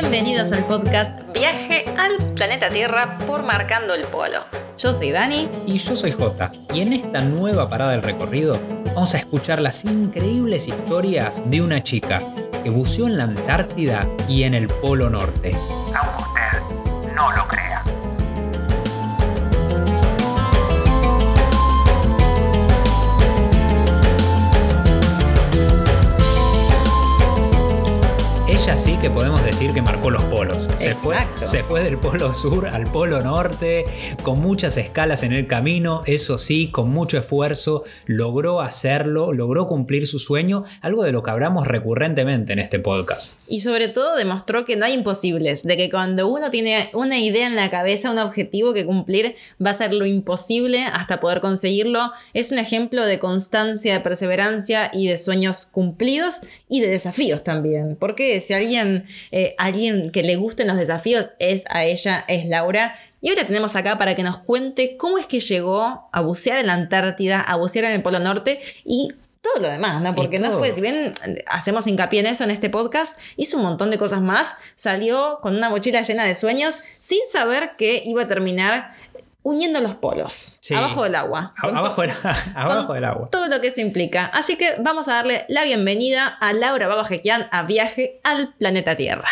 Bienvenidos al podcast Viaje al planeta Tierra por Marcando el Polo. Yo soy Dani. Y yo soy Jota. Y en esta nueva parada del recorrido vamos a escuchar las increíbles historias de una chica que buceó en la Antártida y en el Polo Norte. Ella sí que podemos decir que marcó los polos. Se fue, se fue del polo sur al polo norte, con muchas escalas en el camino, eso sí, con mucho esfuerzo, logró hacerlo, logró cumplir su sueño, algo de lo que hablamos recurrentemente en este podcast. Y sobre todo demostró que no hay imposibles, de que cuando uno tiene una idea en la cabeza, un objetivo que cumplir, va a ser lo imposible hasta poder conseguirlo. Es un ejemplo de constancia, de perseverancia y de sueños cumplidos y de desafíos también. Porque si alguien, eh, alguien que le gusten los desafíos es a ella, es Laura. Y hoy la tenemos acá para que nos cuente cómo es que llegó a bucear en la Antártida, a bucear en el Polo Norte y todo lo demás, ¿no? Porque no fue, si bien hacemos hincapié en eso en este podcast, hizo un montón de cosas más, salió con una mochila llena de sueños sin saber que iba a terminar uniendo los polos, Sí. abajo del agua. A- abajo abajo del agua. Todo lo que eso implica. Así que vamos a darle la bienvenida a Laura Babajequian a Viaje al Planeta Tierra.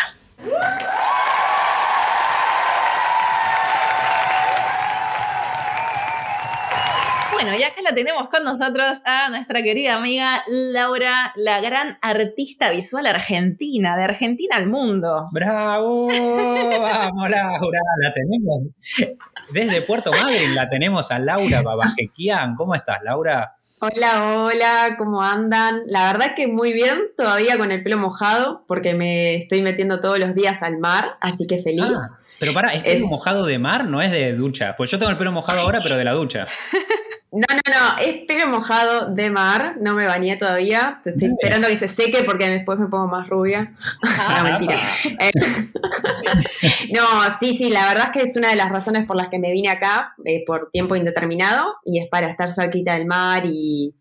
Bueno, y acá la tenemos con nosotros a nuestra querida amiga Laura, la gran artista visual argentina, de Argentina al mundo. ¡Bravo! ¡Vamos, Laura! La tenemos. Desde Puerto Madryn la tenemos a Laura Babajequian. ¿Cómo estás, Laura? Hola, hola, ¿cómo andan? La verdad que muy bien, todavía con el pelo mojado, porque me estoy metiendo todos los días al mar, así que feliz. Ah, pero para, ¿es pelo Es- mojado de mar? No es de ducha. Pues yo tengo el pelo mojado ahora, pero de la ducha. No, no, no, es pelo mojado de mar, no me bañé todavía, estoy esperando que se seque porque después me pongo más rubia. Ah, No, mentira. Eh, no, sí, sí, la verdad es que es una de las razones por las que me vine acá eh, por tiempo indeterminado y es para estar cerquita del mar y,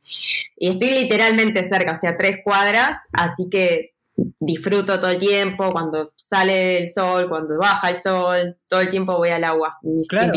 y estoy literalmente cerca, o sea, tres cuadras, así que disfruto todo el tiempo, cuando sale el sol, cuando baja el sol, todo el tiempo voy al agua, mis Claro.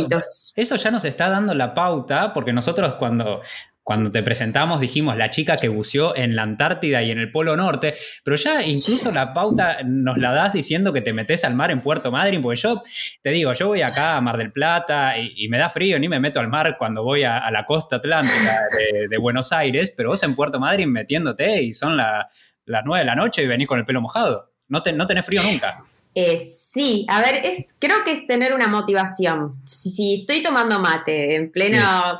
Eso ya nos está dando la pauta, porque nosotros cuando, cuando te presentamos dijimos la chica que buceó en la Antártida y en el Polo Norte, pero ya incluso la pauta nos la das diciendo que te metes al mar en Puerto Madryn, porque yo te digo, yo voy acá a Mar del Plata y, y me da frío, ni me meto al mar cuando voy a, a la costa atlántica de, de Buenos Aires, pero vos en Puerto Madryn metiéndote y son la- las 9 de la noche y venís con el pelo mojado. No, te, no tenés frío nunca. Eh, sí, a ver, es, creo que es tener una motivación. Si, estoy tomando mate en plena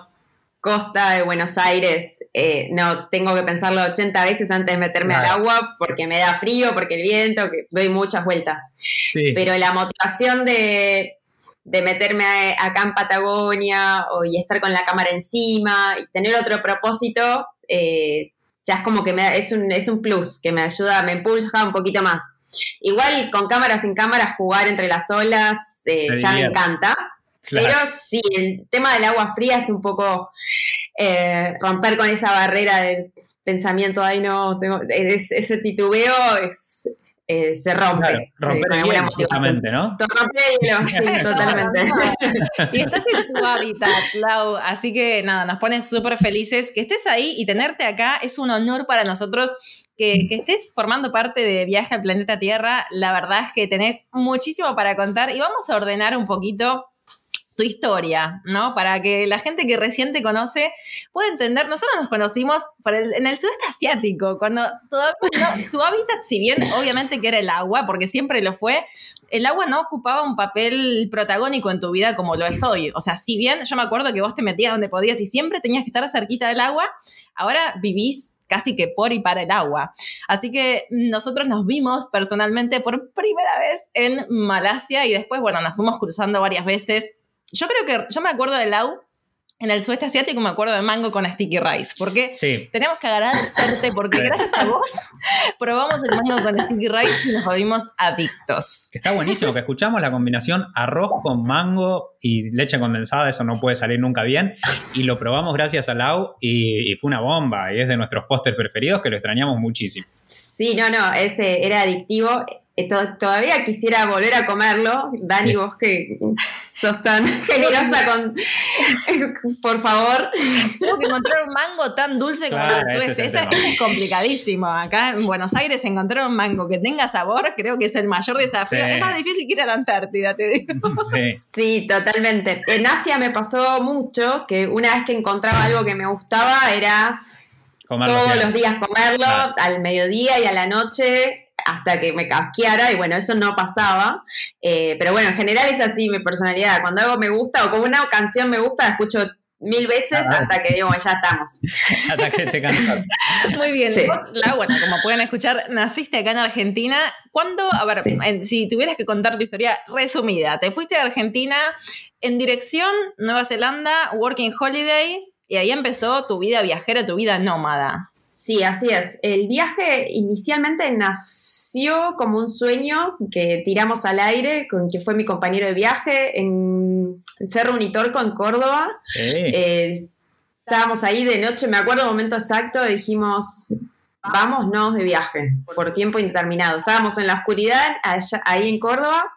costa de Buenos Aires, eh, no tengo que pensarlo 80 veces antes de meterme Claro. al agua porque me da frío, porque el viento, que doy muchas vueltas. Sí. Pero la motivación de, de meterme a- acá en Patagonia o, y estar con la cámara encima y tener otro propósito, eh, ya es como que me es, un, es un plus que me ayuda, me impulsa un poquito más. Igual con cámara sin cámara, jugar entre las olas eh, ya me encanta. Claro. Pero sí, el tema del agua fría es un poco eh, romper con esa barrera de pensamiento, ay no, tengo, es- ese titubeo es, eh, se rompe. Claro, eh, romper con el alguna hielo, motivación. justamente, ¿no? El hielo, sí, totalmente. Y estás en tu hábitat, Lau. Así que nada, nos pone súper felices que estés ahí y tenerte acá. Es un honor para nosotros que, que estés formando parte de Viaje al Planeta Tierra. La verdad es que tenés muchísimo para contar y vamos a ordenar un poquito tu historia, ¿no? Para que la gente que recién te conoce pueda entender. Nosotros nos conocimos el- en el sudeste asiático, cuando todo- tu hábitat, si bien obviamente que era el agua, porque siempre lo fue, el agua no ocupaba un papel protagónico en tu vida como lo es hoy. O sea, si bien yo me acuerdo que vos te metías donde podías y siempre tenías que estar cerquita del agua, ahora vivís casi que por y para el agua. Así que nosotros nos vimos personalmente por primera vez en Malasia y después, bueno, nos fuimos cruzando varias veces. Yo creo que, yo me acuerdo de Lau en el sudeste asiático, me acuerdo de mango con sticky rice, porque Sí. tenemos que agradecerte porque gracias a vos probamos el mango con sticky rice y nos volvimos adictos. Que está buenísimo, que escuchamos la combinación arroz con mango y leche condensada, eso no puede salir nunca bien. Y lo probamos gracias a Lau y, y fue una bomba. Y es de nuestros pósters preferidos que lo extrañamos muchísimo. Sí, no, no, ese era adictivo. To- todavía quisiera volver a comerlo. Dani, vos que sos tan generosa con... Por favor. Tengo que encontrar un mango tan dulce como Claro, el ese es el es complicadísimo. Acá en Buenos Aires encontrar un mango que tenga sabor creo que es el mayor desafío. Sí. Es más difícil que ir a la Antártida, te digo. Sí. Sí, totalmente. En Asia me pasó mucho que una vez que encontraba algo que me gustaba era Comerlo todos bien. los días comerlo, Claro. al mediodía y a la noche, hasta que me casqueara, y bueno, eso no pasaba. Eh, pero bueno, en general es así mi personalidad. Cuando algo me gusta o como una canción me gusta, la escucho mil veces Ah. hasta que digo, ya estamos. Hasta que te cansas. Muy bien. Sí. Vos, Lau, bueno, como pueden escuchar, naciste acá en Argentina. ¿Cuándo, a ver, Sí. en- si tuvieras que contar tu historia resumida, te fuiste a Argentina en dirección Nueva Zelanda, Working Holiday, y ahí empezó tu vida viajera, tu vida nómada. Sí, así es. El viaje inicialmente nació como un sueño que tiramos al aire con quien fue mi compañero de viaje en el Cerro Unitorco en Córdoba. Eh, estábamos ahí de noche, me acuerdo el momento exacto, dijimos, vámonos de viaje por tiempo indeterminado. Estábamos en la oscuridad, allá- ahí en Córdoba,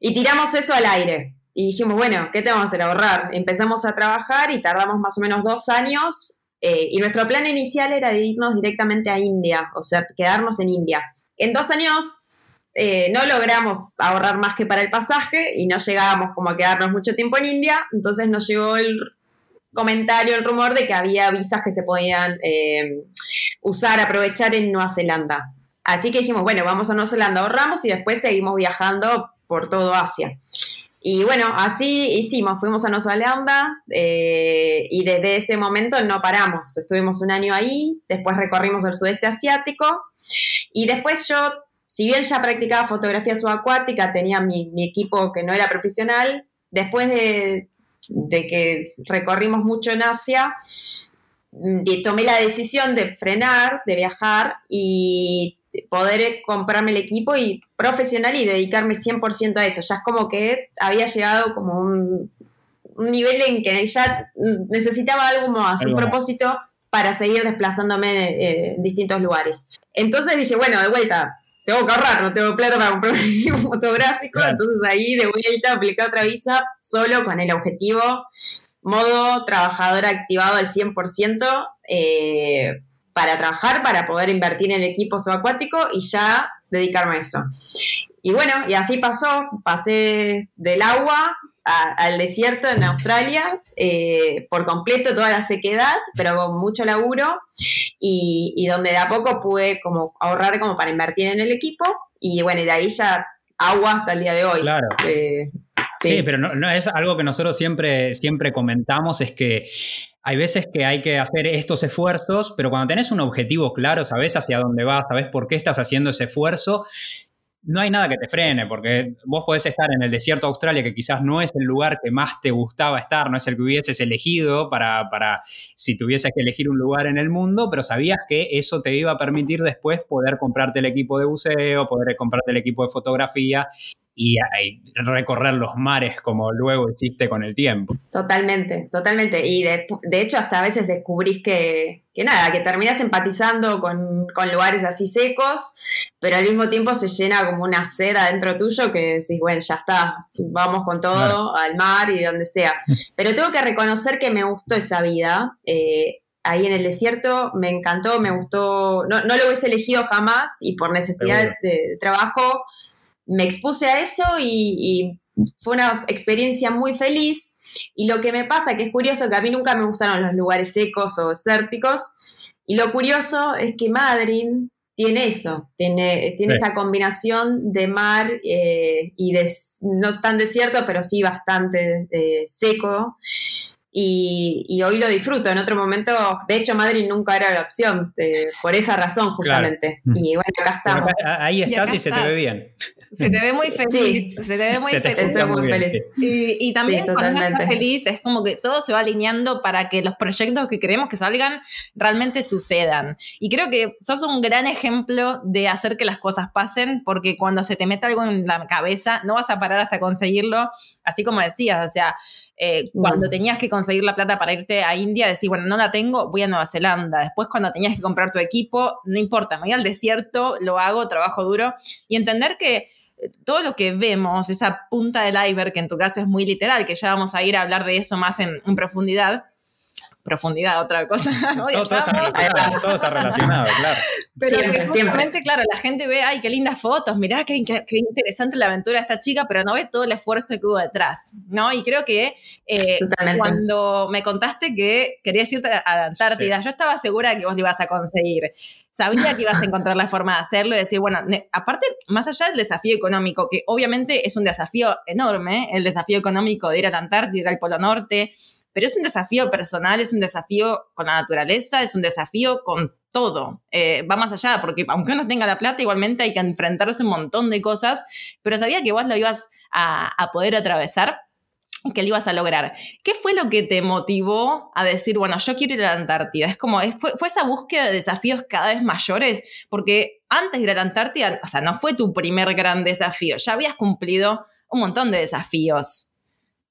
y tiramos eso al aire. Y dijimos, bueno, ¿qué tenemos que hacer? Ahorrar. Empezamos a trabajar y tardamos más o menos dos años. Eh, y nuestro plan inicial era irnos directamente a India, o sea, quedarnos en India. En dos años eh, no logramos ahorrar más que para el pasaje y no llegábamos como a quedarnos mucho tiempo en India, entonces nos llegó el comentario, el rumor de que había visas que se podían eh, usar, aprovechar en Nueva Zelanda. Así que dijimos, bueno, vamos a Nueva Zelanda, ahorramos y después seguimos viajando por todo Asia. Y bueno, así hicimos, fuimos a Nueva Zelanda eh, y desde ese momento no paramos. Estuvimos un año ahí, después recorrimos el sudeste asiático y después yo, si bien ya practicaba fotografía subacuática, tenía mi, equipo que no era profesional, después de, que recorrimos mucho en Asia, mm, tomé la decisión de frenar, de viajar y poder comprarme el equipo y profesional y dedicarme 100% a eso. Ya es como que había llegado como un, un nivel en que ya necesitaba algo más, un propósito para seguir desplazándome eh, en distintos lugares. Entonces dije, bueno, de vuelta, tengo que ahorrar, no tengo plata para comprar un equipo fotográfico, Claro. entonces ahí de vuelta apliqué otra visa solo con el objetivo modo trabajador activado al 100% eh, para trabajar, para poder invertir en equipo subacuático y ya dedicarme a eso. Y bueno, y así pasó, pasé del agua a- al desierto en Australia, eh, por completo toda la sequedad, pero con mucho laburo, y, y donde de a poco pude como ahorrar como para invertir en el equipo, y bueno, y de ahí ya agua hasta el día de hoy. Claro. Eh, Sí, pero no, no es algo que nosotros siempre, siempre comentamos, es que hay veces que hay que hacer estos esfuerzos, pero cuando tenés un objetivo claro, sabes hacia dónde vas, sabes por qué estás haciendo ese esfuerzo, no hay nada que te frene, porque vos podés estar en el desierto de Australia, que quizás no es el lugar que más te gustaba estar, no es el que hubieses elegido para, para si tuvieses que elegir un lugar en el mundo, pero sabías que eso te iba a permitir después poder comprarte el equipo de buceo, poder comprarte el equipo de fotografía y, y recorrer los mares como luego hiciste con el tiempo. Totalmente, totalmente. Y de, de hecho hasta a veces descubrís que, que nada, que terminás empatizando con, con lugares así secos, pero al mismo tiempo se llena como una sed adentro tuyo que decís, bueno, ya está, vamos con todo Claro. al mar y donde sea. Pero tengo que reconocer que me gustó esa vida. eh, ahí en el desierto me encantó, me gustó, no, no lo hubiese elegido jamás y por necesidad Seguro. de trabajo me expuse a eso y, y fue una experiencia muy feliz. Y lo que me pasa, que es curioso, que a mí nunca me gustaron los lugares secos o desérticos. Y lo curioso es que Madrid tiene eso, tiene, tiene Sí. esa combinación de mar eh, y de, no tan desierto, pero sí bastante eh, seco. Y, y hoy lo disfruto. En otro momento, de hecho, Madrid nunca era la opción, eh, por esa razón justamente. Mm. Y bueno, acá estamos. acá- ahí estás y, se te ve bien. Se te ve muy feliz, se te ve muy te feliz. Estoy muy bien, feliz. sí. Y, y también Sí, cuando uno está feliz es como que todo se va alineando para que los proyectos que queremos que salgan realmente sucedan. Y creo que sos un gran ejemplo de hacer que las cosas pasen, porque cuando se te mete algo en la cabeza, no vas a parar hasta conseguirlo, así como decías, o sea, eh, cuando tenías que conseguir la plata para irte a India, decir, bueno, no la tengo, voy a Nueva Zelanda. Después, cuando tenías que comprar tu equipo, no importa, me voy al desierto, lo hago, trabajo duro. Y entender que eh, todo lo que vemos, esa punta del iceberg, que en tu caso es muy literal, que ya vamos a ir a hablar de eso más en, en profundidad, profundidad, otra cosa. todo, está relacionado, claro. Pero siempre, claro, la gente ve, ay, qué lindas fotos, mirá, qué, interesante la aventura de esta chica, pero no ve todo el esfuerzo que hubo detrás, ¿no? Y creo que eh, cuando me contaste que querías irte a la Antártida, yo estaba segura de que vos lo ibas a conseguir. Sabía que ibas a encontrar la forma de hacerlo y decir, bueno, aparte, más allá del desafío económico, que obviamente es un desafío enorme, el desafío económico de ir a la Antártida, ir al Polo Norte, pero es un desafío personal, es un desafío con la naturaleza, es un desafío con todo. Eh, va más allá, porque aunque uno tenga la plata, igualmente hay que enfrentarse a un montón de cosas, pero sabía que vos lo ibas a, poder atravesar que lo ibas a lograr. ¿Qué fue lo que te motivó a decir, bueno, yo quiero ir a la Antártida? Es como, fue, fue, esa búsqueda de desafíos cada vez mayores, porque antes de ir a la Antártida, o sea, no fue tu primer gran desafío, ya habías cumplido un montón de desafíos.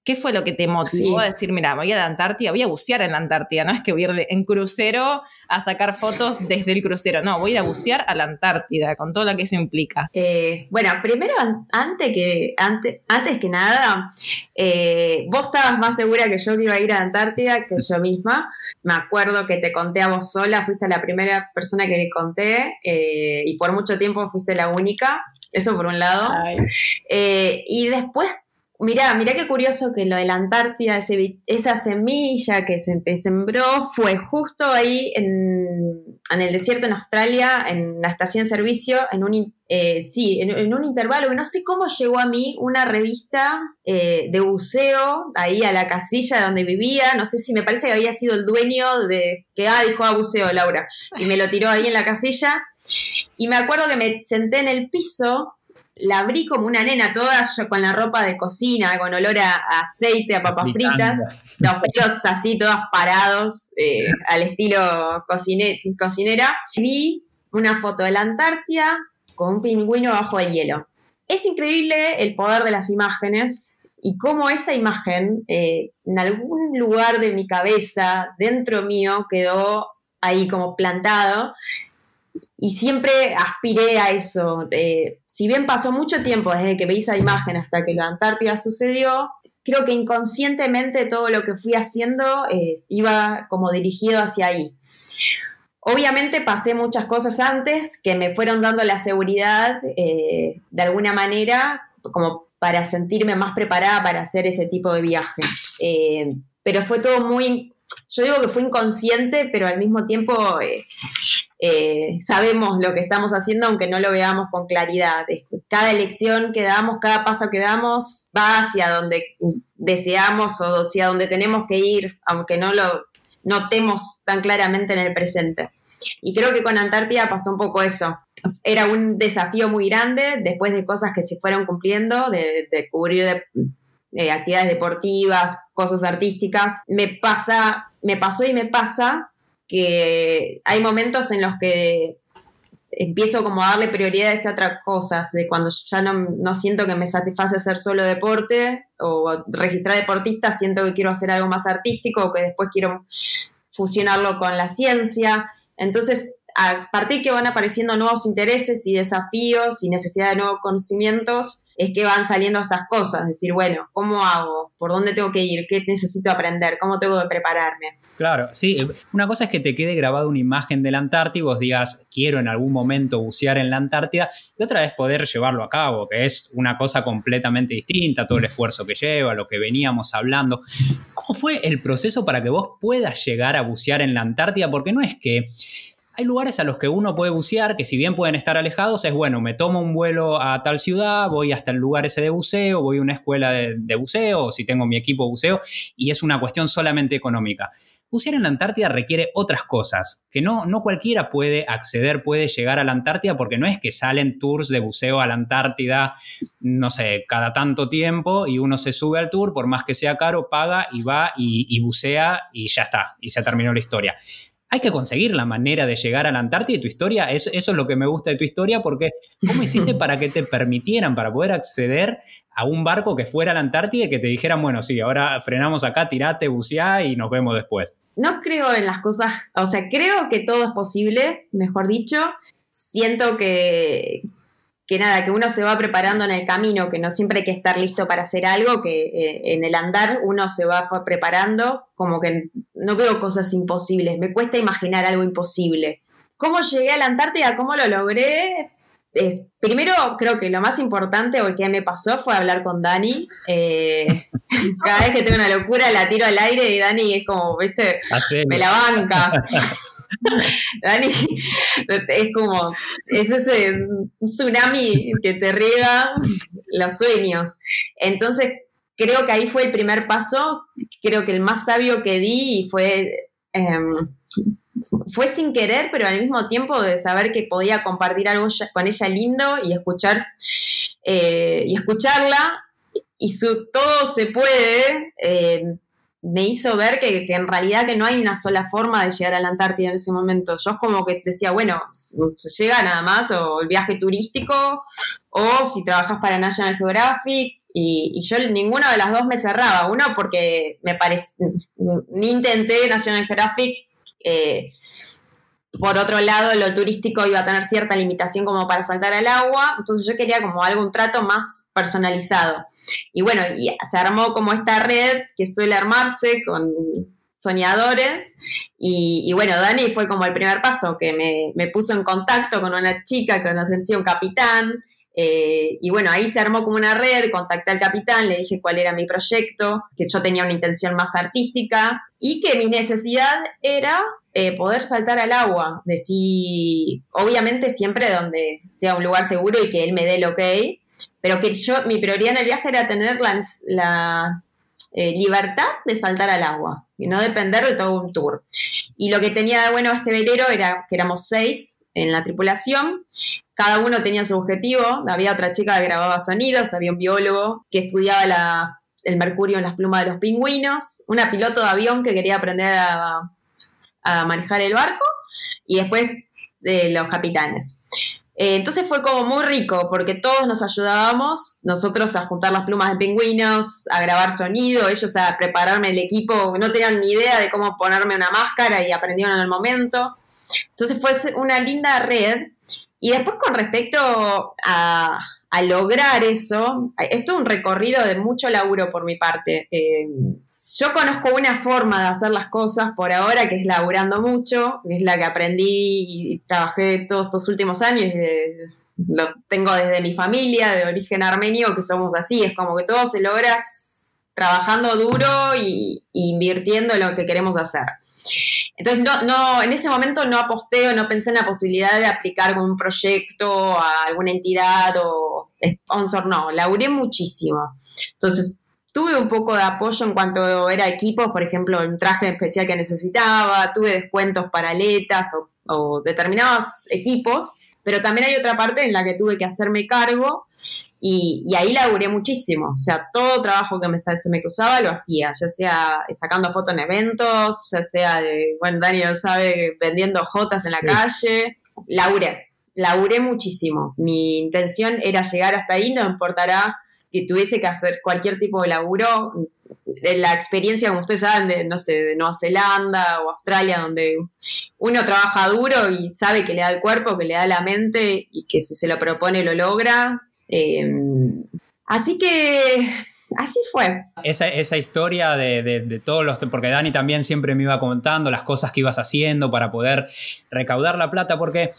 ¿Qué fue lo que te motivó a decir, mira, voy a la Antártida, voy a bucear en la Antártida? No es que voy a ir en crucero a sacar fotos desde el crucero, no, voy a ir a bucear a la Antártida, con todo lo que eso implica. Eh, bueno, primero, antes que, antes, antes que nada, eh, vos estabas más segura que yo que iba a ir a la Antártida que yo misma. Me acuerdo que te conté a vos sola, fuiste la primera persona que le conté eh, y por mucho tiempo fuiste la única. Eso por un lado. y después Mirá, mirá qué curioso que lo de la Antártida, esa semilla que se sembró, fue justo ahí en, el desierto en Australia, en la estación de servicio, en un, eh, sí, en, un intervalo, no sé cómo llegó a mí una revista eh, de buceo ahí a la casilla donde vivía, no sé si me parece que había sido el dueño de que, ah, dijo a ah, buceo, Laura, y me lo tiró ahí en la casilla. Y me acuerdo que me senté en el piso la abrí como una nena toda con la ropa de cocina, con olor a, aceite, a papas fritas, los pelos así todos parados, eh, al estilo cocinera. Vi una foto de la Antártida con un pingüino bajo el hielo. Es increíble el poder de las imágenes y cómo esa imagen eh, en algún lugar de mi cabeza, dentro mío, quedó ahí como plantado y siempre aspiré a eso. Eh, si bien pasó mucho tiempo desde que vi esa imagen hasta que la Antártida sucedió, creo que inconscientemente todo lo que fui haciendo eh, iba como dirigido hacia ahí. Obviamente pasé muchas cosas antes que me fueron dando la seguridad eh, de alguna manera, como para sentirme más preparada para hacer ese tipo de viaje. pero fue todo muy, yo digo que fue inconsciente, pero al mismo tiempo eh, sabemos lo que estamos haciendo aunque no lo veamos con claridad. Cada elección que damos, cada paso que damos va hacia donde deseamos o hacia donde tenemos que ir, aunque no lo notemos tan claramente en el presente. Y creo que con Antártida pasó un poco eso. Era un desafío muy grande después de cosas que se fueron cumpliendo, de, cubrir de, actividades deportivas, cosas artísticas. Me pasa, me pasó y me pasa que hay momentos en los que empiezo como a darle prioridades a otras cosas, de cuando ya no, siento que me satisface hacer solo deporte o registrar deportistas, siento que quiero hacer algo más artístico o que después quiero fusionarlo con la ciencia. Entonces, a partir que van apareciendo nuevos intereses y desafíos y necesidad de nuevos conocimientos, es que van saliendo estas cosas, decir, bueno, ¿cómo hago? ¿Por dónde tengo que ir? ¿Qué necesito aprender? ¿Cómo tengo que prepararme? Claro, sí, una cosa es que te quede grabada una imagen de la Antártida y vos digas, quiero en algún momento bucear en la Antártida, y otra es poder llevarlo a cabo, que es una cosa completamente distinta, todo el esfuerzo que lleva, lo que veníamos hablando. ¿Cómo fue el proceso para que vos puedas llegar a bucear en la Antártida? Porque no es que hay lugares a los que uno puede bucear, que si bien pueden estar alejados, es bueno, me tomo un vuelo a tal ciudad, voy hasta el lugar ese de buceo, voy a una escuela de, buceo, o si tengo mi equipo buceo, y es una cuestión solamente económica. Bucear en la Antártida requiere otras cosas, que no, no cualquiera puede acceder, puede llegar a la Antártida, porque no es que salen tours de buceo a la Antártida, no sé, cada tanto tiempo y uno se sube al tour, por más que sea caro, paga y va y bucea y ya está, y se terminó la historia hay que conseguir la manera de llegar a la Antártida y tu historia, eso, eso es lo que me gusta de tu historia, porque ¿cómo hiciste para que te permitieran, para poder acceder a un barco que fuera a la Antártida y que te dijeran, bueno, sí, ahora frenamos acá, tirate, buceá y nos vemos después? No creo en las cosas, o sea, creo que todo es posible, mejor dicho. Siento que, que nada, que uno se va preparando en el camino, que no siempre hay que estar listo para hacer algo, que eh, en el andar uno se va preparando, como que no veo cosas imposibles, me cuesta imaginar algo imposible. ¿Cómo llegué a la Antártida? ¿Cómo lo logré? Eh, primero, creo que lo más importante o el que me pasó fue hablar con Dani. Eh, cada vez que tengo una locura la tiro al aire y Dani es como, viste, me la banca. Dani es como, es ese tsunami que te riega los sueños. Entonces, creo que ahí fue el primer paso, creo que el más sabio que di y fue... Em, fue sin querer, pero al mismo tiempo de saber que podía compartir algo con ella lindo y escuchar eh, y escucharla y su todo se puede eh, me hizo ver que, en realidad que no hay una sola forma de llegar a la Antártida en ese momento. Yo es como que decía, bueno, se llega nada más, o el viaje turístico, o si trabajas para National Geographic, y, yo ninguna de las dos me cerraba. Uno porque me parece, ni intenté National Geographic, eh, por otro lado, lo turístico iba a tener cierta limitación como para saltar al agua, entonces yo quería como algún trato más personalizado. Y bueno, se armó como esta red que suele armarse con soñadores y, bueno, Dani fue como el primer paso que me, puso en contacto con una chica que conocía un capitán eh, y bueno, ahí se armó como una red, contacté al capitán, le dije cuál era mi proyecto, que yo tenía una intención más artística y que mi necesidad era eh, poder saltar al agua, de obviamente siempre donde sea un lugar seguro y que él me dé el ok, pero que yo, mi prioridad en el viaje era tener la, eh, libertad de saltar al agua y no depender de todo un tour. Y lo que tenía de bueno este velero era que éramos seis en la tripulación, cada uno tenía su objetivo, había otra chica que grababa sonidos, había un biólogo que estudiaba el mercurio en las plumas de los pingüinos, una piloto de avión que quería aprender a a manejar el barco y después de los capitanes. Eh, entonces fue como muy rico porque todos nos ayudábamos, nosotros a juntar las plumas de pingüinos, a grabar sonido, ellos a prepararme el equipo, no tenían ni idea de cómo ponerme una máscara y aprendieron en el momento. Entonces fue una linda red. Y después con respecto a, lograr eso, esto es un recorrido de mucho laburo por mi parte. Eh, yo conozco una forma de hacer las cosas por ahora, que es laburando mucho, que es la que aprendí y trabajé todos estos últimos años. lo tengo desde mi familia, de origen armenio, que somos así, es como que todo se logra trabajando duro y, invirtiendo en lo que queremos hacer. Entonces, no, no, en ese momento no aposté o no pensé en la posibilidad de aplicar con un proyecto a alguna entidad o sponsor, no, laburé muchísimo. Entonces, Tuve un poco de apoyo en cuanto era equipos, por ejemplo, un traje especial que necesitaba, tuve descuentos para aletas o, determinados equipos, pero también hay otra parte en la que tuve que hacerme cargo y, ahí laburé muchísimo. O sea, todo trabajo que me, se me cruzaba lo hacía, ya sea sacando fotos en eventos, ya sea, de, bueno, Daniel sabe, vendiendo jotas en la calle. Laburé, laburé muchísimo. Mi intención era llegar hasta ahí, no importará que tuviese que hacer cualquier tipo de laburo, la experiencia, como ustedes saben, de, no sé, de Nueva Zelanda o Australia, donde uno trabaja duro y sabe que le da el cuerpo, que le da la mente y que si se lo propone lo logra. Em, así que así fue. Esa, esa historia de, de, todos los, porque Dani también siempre me iba contando las cosas que ibas haciendo para poder recaudar la plata, porque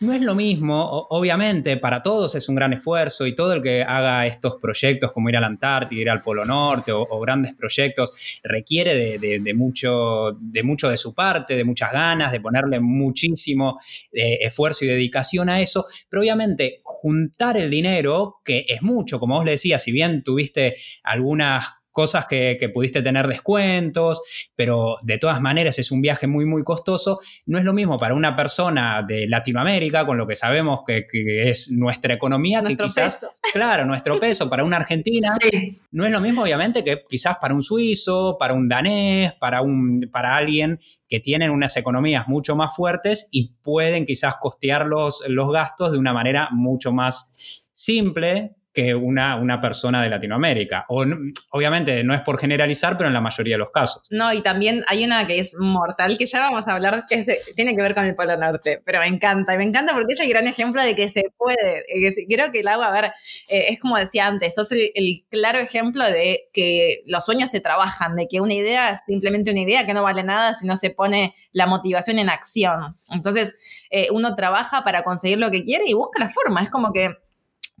no es lo mismo, obviamente, para todos es un gran esfuerzo y todo el que haga estos proyectos como ir a la Antártida, ir al Polo Norte o, grandes proyectos requiere de, mucho, de mucho de su parte, de muchas ganas, de ponerle muchísimo eh, esfuerzo y dedicación a eso, pero obviamente juntar el dinero, que es mucho, como vos le decías, si bien tuviste algunas cosas que, que, pudiste tener descuentos, pero de todas maneras es un viaje muy, muy costoso. No es lo mismo para una persona de Latinoamérica, con lo que sabemos que, que es nuestra economía, nuestro que quizás, peso. claro, nuestro peso para una argentina, Sí, no es lo mismo obviamente que quizás para un suizo, para un danés, para, un, para alguien que tienen unas economías mucho más fuertes y pueden quizás costear los, los gastos de una manera mucho más simple que una, una persona de Latinoamérica. O, obviamente no es por generalizar, pero en la mayoría de los casos. No, y también hay una que es mortal, que ya vamos a hablar, que de- tiene que ver con el Polo Norte, pero me encanta, me encanta porque es el gran ejemplo de que se puede. Creo que el agua, a ver, eh, es como decía antes, sos el, el claro ejemplo de que los sueños se trabajan, de que una idea es simplemente una idea que no vale nada si no se pone la motivación en acción. Entonces, eh, uno trabaja para conseguir lo que quiere y busca la forma, es como que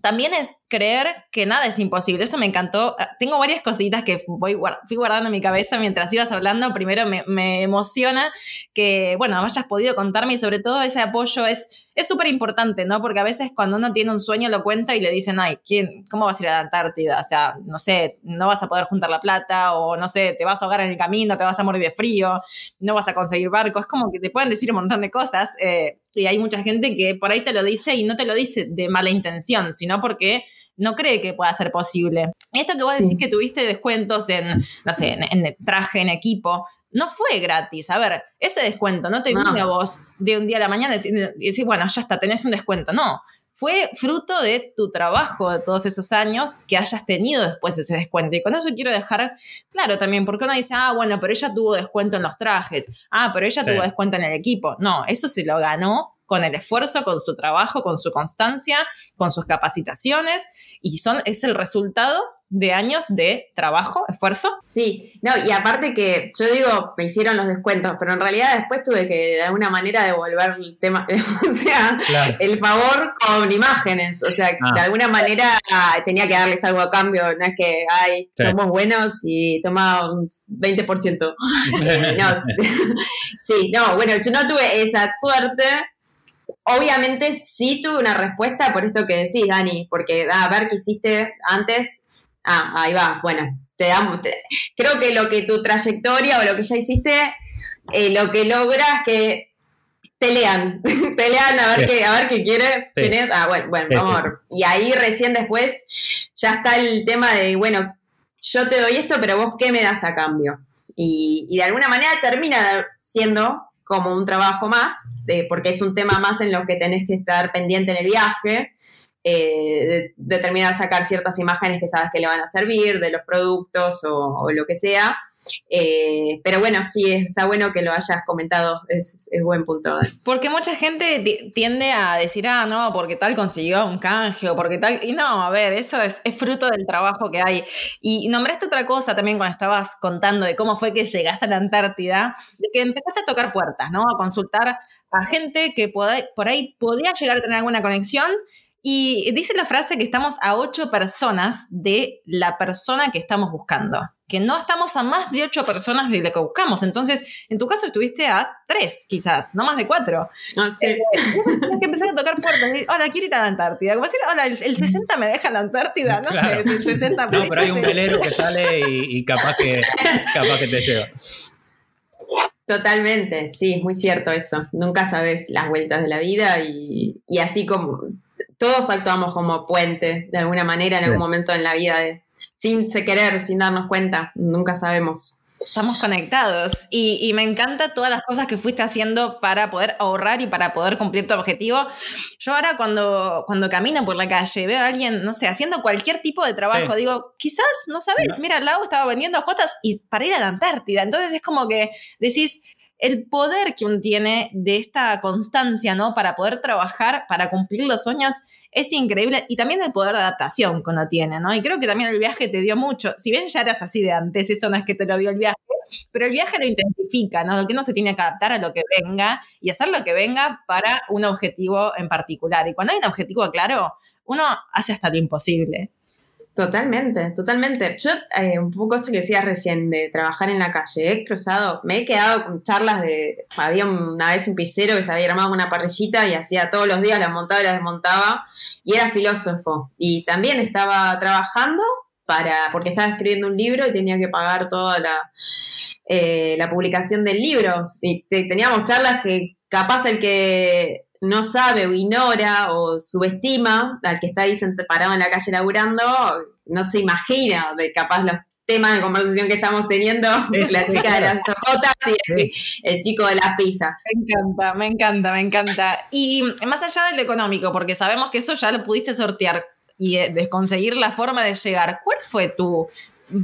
también es creer que nada es imposible. Eso me encantó. Ah, Tengo varias cositas que voy, fui guardando en mi cabeza mientras ibas hablando. Primero me, emociona que, bueno, hayas podido contarme y sobre todo ese apoyo es es súper importante, ¿no? Porque a veces cuando uno tiene un sueño lo cuenta y le dicen, ay, ¿quién, ¿cómo vas a ir a la Antártida? O sea, no sé, no vas a poder juntar la plata o no sé, te vas a ahogar en el camino, te vas a morir de frío, no vas a conseguir barco. Es como que te pueden decir un montón de cosas eh, y hay mucha gente que por ahí te lo dice y no te lo dice de mala intención, sino porque no cree que pueda ser posible. Esto que vos Sí. decís que tuviste descuentos en, no sé, en, en traje, en equipo, no fue gratis. A ver, ese descuento no te No. vino a vos de un día a la mañana y decir, y decir, bueno, ya está, tenés un descuento. No, fue fruto de tu trabajo de todos esos años que hayas tenido después ese descuento. Y con eso quiero dejar claro también, porque uno dice, ah, bueno, pero ella tuvo descuento en los trajes, ah, pero ella Sí. tuvo descuento en el equipo. No, eso se lo ganó con el esfuerzo, con su trabajo, con su constancia, con sus capacitaciones, y son, es el resultado de años de trabajo, esfuerzo. sí. No, y aparte que yo digo, me hicieron los descuentos, pero en realidad después tuve que de alguna manera devolver el tema, o sea, Claro. el favor con imágenes. O sea, Ah. de alguna manera ah, tenía que darles algo a cambio. No es que, ay, Sí. somos buenos y toma un 20%. Eh, no, sí, no, bueno, yo no tuve esa suerte. Obviamente sí tuve una respuesta por esto que decís, Dani, porque a ver qué hiciste antes. Ah, ahí va, bueno, te damos. te- creo que lo que tu trayectoria o lo que ya hiciste, eh, lo que logra es que te lean, te lean a ver Sí. qué, a ver qué quiere, Sí. quién es. Ah, bueno, bueno, Sí, vamos sí. a ver. Y ahí recién después ya está el tema de, bueno, yo te doy esto, pero vos qué me das a cambio. Y, y de alguna manera termina siendo como un trabajo más, porque es un tema más en lo que tenés que estar pendiente en el viaje, eh, de- determinar sacar ciertas imágenes que sabes que le van a servir, de los productos o, lo que sea. Eh, pero bueno, sí, está bueno que lo hayas comentado, es, es buen punto. Porque mucha gente ti- tiende a decir, ah, no, porque tal consiguió un canje o porque tal. Y no, a ver, eso es, es fruto del trabajo que hay. Y nombraste otra cosa también cuando estabas contando de cómo fue que llegaste a la Antártida, de que empezaste a tocar puertas, ¿no? A consultar a gente que por ahí podía llegar a tener alguna conexión. Y dice la frase que estamos a ocho personas de la persona que estamos buscando. Que no estamos a más de ocho personas de lo que buscamos. Entonces, en tu caso estuviste a tres, quizás, no más de cuatro. Eh, Tienes que empezar a tocar puertas. y, Hola, quiero ir a la Antártida. Como decir, hola, el, el 60 me deja en la Antártida. No Claro. sé el 60 No, pero hay un sí. velero que sale y, y capaz, que, capaz que te lleva. Totalmente, sí, muy cierto eso. Nunca sabes las vueltas de la vida y, y así como todos actuamos como puente de alguna manera en algún Sí. momento en la vida, de, sin se querer, sin darnos cuenta, nunca sabemos. Estamos conectados y, y me encanta todas las cosas que fuiste haciendo para poder ahorrar y para poder cumplir tu objetivo. Yo ahora cuando, cuando camino por la calle veo a alguien, no sé, haciendo cualquier tipo de trabajo, Sí. digo, quizás, no sabes, mira, Lau estaba vendiendo jotas y para ir a la Antártida. Entonces es como que decís, el poder que uno tiene de esta constancia, ¿no? Para poder trabajar, para cumplir los sueños, es increíble. Y también el poder de adaptación que uno tiene, ¿no? Y creo que también el viaje te dio mucho. Si bien ya eras así de antes, eso no es que te lo dio el viaje, pero el viaje lo intensifica, ¿no? Lo que uno se tiene que adaptar a lo que venga y hacer lo que venga para un objetivo en particular. Y cuando hay un objetivo claro, uno hace hasta lo imposible. Totalmente, totalmente. Yo, eh, un poco esto que decías recién de trabajar en la calle, he cruzado, me he quedado con charlas de. Había una vez un pisero que se había armado una parrillita y hacía todos los días, la montaba y la desmontaba, y era filósofo. Y también estaba trabajando, para, porque estaba escribiendo un libro y tenía que pagar toda la, eh, la publicación del libro. Y te- teníamos charlas que capaz el que no sabe o ignora o subestima al que está ahí parado en la calle laburando, no se imagina de capaz los temas de conversación que estamos teniendo, Sí, la chica de las hojotas y el, el chico de la pizza. Me encanta, me encanta, me encanta. Y más allá del económico, porque sabemos que eso ya lo pudiste sortear y eh, de conseguir la forma de llegar, ¿cuál fue tu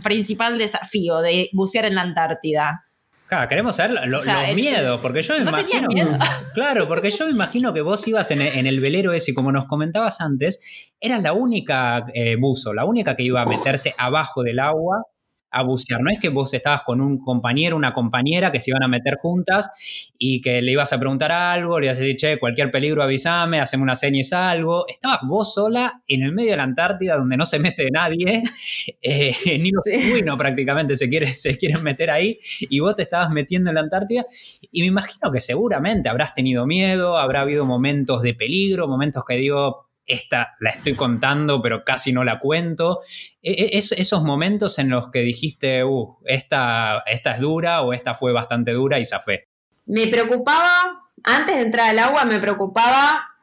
principal desafío de bucear en la Antártida? Claro, queremos saber lo- O sea, los miedos, porque yo me ¿No tenías imagino. miedo? Claro, porque yo me imagino que vos ibas en el, en el velero ese, y como nos comentabas antes, eras la única eh, buzo, la única que iba a meterse abajo del agua a bucear. No es que vos estabas con un compañero, una compañera que se iban a meter juntas y que le ibas a preguntar algo, le ibas a decir, che, cualquier peligro avísame, haceme una seña y salgo. Estabas vos sola en el medio de la Antártida donde no se mete nadie, eh, ni los Sí. pingüinos prácticamente se, quiere- se quieren meter ahí y vos te estabas metiendo en la Antártida y me imagino que seguramente habrás tenido miedo, habrá habido momentos de peligro, momentos que digo, esta la estoy contando, pero casi no la cuento. E- e- es- esos momentos en los que dijiste, uh, esta, esta es dura o esta fue bastante dura y zafé. Me preocupaba, antes de entrar al agua, me preocupaba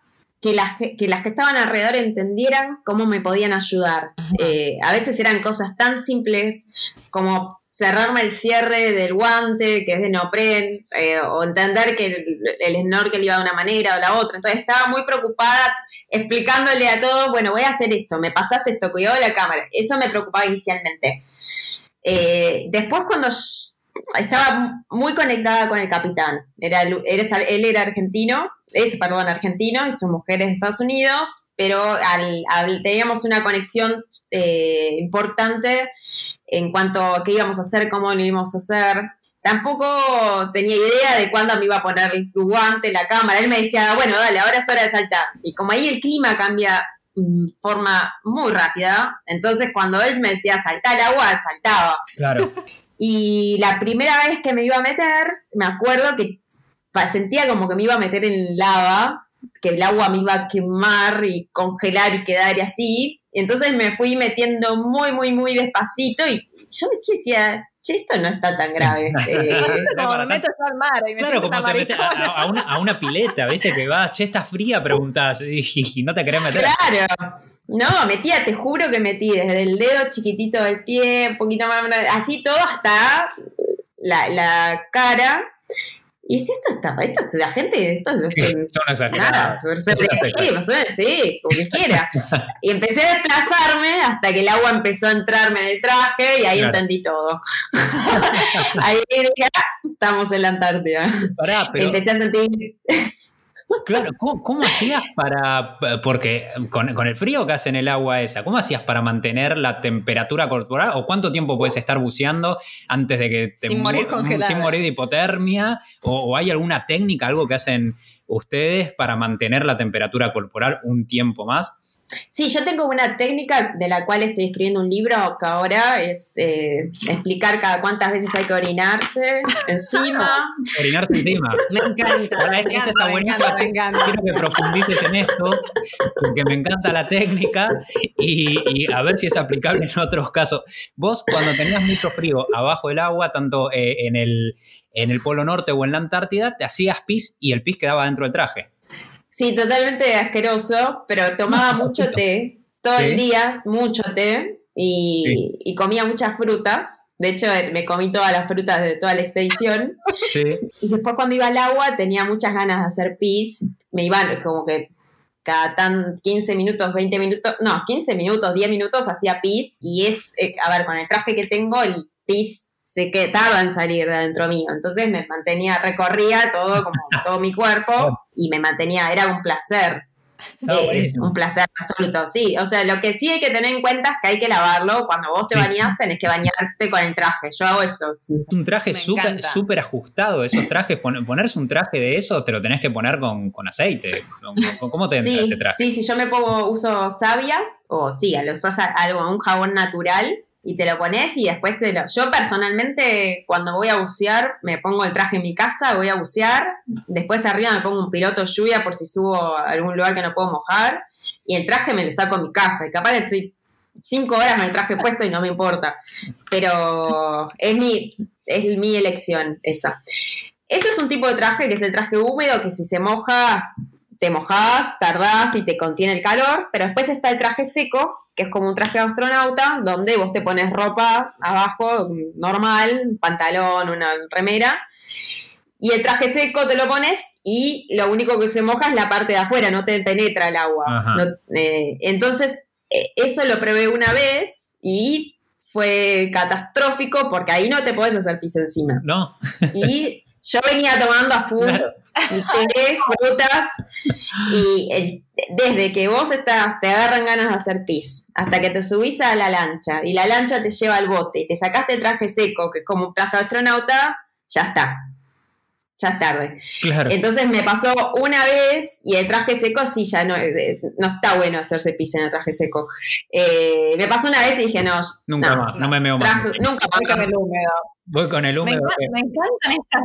que las, que que las que estaban alrededor entendieran cómo me podían ayudar. Eh, a veces eran cosas tan simples como cerrarme el cierre del guante, que es de neopren, eh, o entender que el, el snorkel iba de una manera o la otra. Entonces estaba muy preocupada explicándole a todos, bueno, voy a hacer esto, me pasás esto, cuidado de la cámara. Eso me preocupaba inicialmente. Eh, después cuando estaba muy conectada con el capitán, era- él era argentino, es, perdón, argentino y su mujer es de Estados Unidos, pero al- al- teníamos una conexión eh, importante en cuanto a qué íbamos a hacer, cómo lo íbamos a hacer. Tampoco tenía idea de cuándo me iba a poner el guante, la cámara. Él me decía, bueno, dale, ahora es hora de saltar. Y como ahí el clima cambia mm, forma muy rápida, entonces cuando él me decía saltar al agua, saltaba. Claro. Y la primera vez que me iba a meter, me acuerdo que sentía como que me iba a meter en lava, que el agua me iba a quemar y congelar y quedar y así. Y entonces me fui metiendo muy, muy, muy despacito y yo me decía, che, esto no está tan grave. Eh, Como me meto yo al mar y me Claro, como te metes a, una, a una pileta, ¿viste? Que vas, che, está fría, preguntás y, y no te querés meter. Claro. No, metía, te juro que metí desde el dedo chiquitito del pie, un poquito más, así todo hasta la, la cara. Y si esto está, esto es la gente, esto es Son nada, sí, sí, como que quiera. Y empecé a desplazarme hasta que el agua empezó a entrarme en el traje y ahí Claro. entendí todo. ahí dije, ah, estamos en la Antártida. Pará, pero Empecé a sentir Claro, ¿cómo, cómo hacías para, porque con, con el frío que hace en el agua esa, ¿cómo hacías para mantener la temperatura corporal o cuánto tiempo puedes estar buceando antes de que te Sin morir congelada. sin morir de hipotermia? O, o hay alguna técnica, algo que hacen ustedes para mantener la temperatura corporal un tiempo más? Sí, yo tengo una técnica de la cual estoy escribiendo un libro que ahora es eh, explicar cada cuántas veces hay que orinarse encima. Orinarse encima. Me encanta. Ahora, me encanta, está buenísimo. me encanta. Quiero que profundices en esto, porque me encanta la técnica y, y a ver si es aplicable en otros casos. Vos, cuando tenías mucho frío abajo del agua, tanto eh, en, el, en el Polo Norte o en la Antártida, te hacías pis y el pis quedaba dentro del traje. Sí, totalmente asqueroso, pero tomaba mucho té, todo Sí. el día, mucho té, y, Sí. y comía muchas frutas. De hecho, eh, me comí todas las frutas de toda la expedición. Sí. Y después cuando iba al agua tenía muchas ganas de hacer pis. Me iban como que cada tan 15 minutos, 20 minutos, no, 15 minutos, 10 minutos hacía pis. Y es, eh, a ver, con el traje que tengo, el pis sé que tarda en salir de adentro mío. Entonces me mantenía, recorría todo, como todo mi cuerpo y me mantenía, era un placer. Eh, un placer absoluto, sí. O sea, lo que sí hay que tener en cuenta es que hay que lavarlo. Cuando vos te bañás, tenés que bañarte con el traje. Yo hago eso. sí. Un traje súper ajustado. Esos trajes, pon- ponerse un traje de eso, te lo tenés que poner con, con aceite. ¿Cómo- ¿Cómo te entra Sí, ese traje? sí, sí, yo me pongo, uso savia, o sí, usas algo, un jabón natural, y te lo pones y después se lo... Yo personalmente, cuando voy a bucear, me pongo el traje en mi casa, voy a bucear, después arriba me pongo un piloto lluvia por si subo a algún lugar que no puedo mojar, y el traje me lo saco en mi casa, y capaz estoy cinco horas me traje puesto y no me importa. Pero es mi, es mi elección esa. Ese es un tipo de traje que es el traje húmedo, que si se moja, te mojas, tardás y te contiene el calor, pero después está el traje seco, que es como un traje de astronauta, donde vos te pones ropa abajo, normal, un pantalón, una remera, y el traje seco te lo pones y lo único que se moja es la parte de afuera, no te penetra el agua. No- eh, entonces, eh, eso lo probé una vez y fue catastrófico porque ahí no te podés hacer pis encima. No, Y yo venía tomando a full Claro. mi té, frutas, y el- desde que vos estás, te agarran ganas de hacer pis, hasta que te subís a la lancha y la lancha te lleva al bote y te sacaste el traje seco, que es como un traje de astronauta, ya está. Ya es tarde. claro. Entonces me pasó una vez y el traje seco sí ya no, eh, no está bueno hacerse pis en el traje seco. Eh, me pasó una vez y dije, no, Nunca no, más, no me meo más. traje- nunca Voy con más. el húmedo. Voy con el Me, húmedo. que- me encantan estas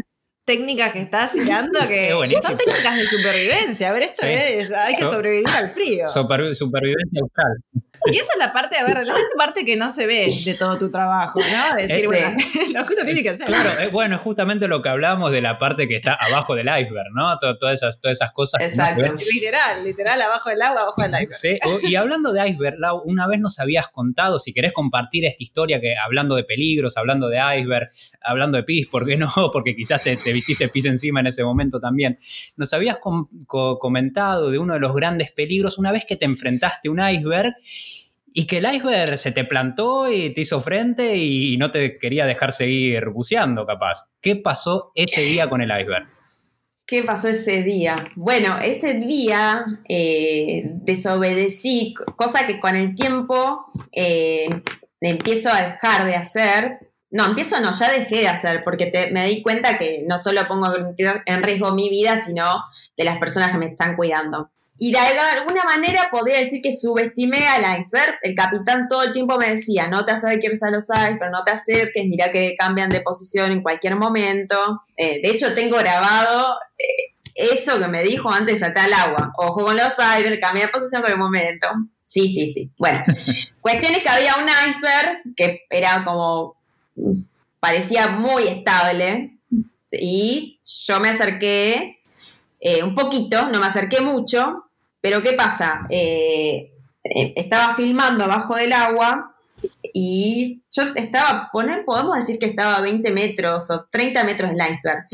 técnicas que estás tirando, que Es son técnicas de supervivencia. A ver, esto Sí. es, hay que sobrevivir al frío. Super- supervivencia austral. Y esa es la parte, a ver, la parte que no se ve de todo tu trabajo, ¿no? Decir, Ese. bueno, lo que uno tiene que hacer. Claro, eh, bueno, es justamente lo que hablábamos de la parte que está abajo del iceberg, ¿no? To- Todas esas, todas esas cosas. que no Exacto. Literal, literal, abajo del agua, abajo del aire. Sí, y hablando de iceberg, Lau, una vez nos habías contado, si querés compartir esta historia, que hablando de peligros, hablando de iceberg, hablando de pis, ¿por qué no? Porque quizás te, te hiciste pis encima en ese momento también. Nos habías com- co- comentado de uno de los grandes peligros una vez que te enfrentaste a un iceberg y que el iceberg se te plantó y te hizo frente y no te quería dejar seguir buceando, capaz. ¿Qué pasó ese día con el iceberg? ¿Qué pasó ese día? Bueno, ese día eh, desobedecí, cosa que con el tiempo eh, empiezo a dejar de hacer. No, empiezo no, ya dejé de hacer, porque te- me di cuenta que no solo pongo en riesgo mi vida, sino de las personas que me están cuidando. Y de alguna manera podría decir que subestimé al iceberg. El capitán todo el tiempo me decía, no te acerques a los icebergs, no te acerques, mira que cambian de posición en cualquier momento. Eh, de hecho, tengo grabado eh, eso que me dijo antes de saltar al agua. Ojo con los icebergs, cambia de posición con el momento. Sí, sí, sí. Bueno, cuestión es que había un iceberg que era como, parecía muy estable y yo me acerqué eh, un poquito, no me acerqué mucho, pero ¿qué pasa? Eh, eh, estaba filmando abajo del agua y yo estaba, poner, podemos decir que estaba a 20 metros o 30 metros del iceberg.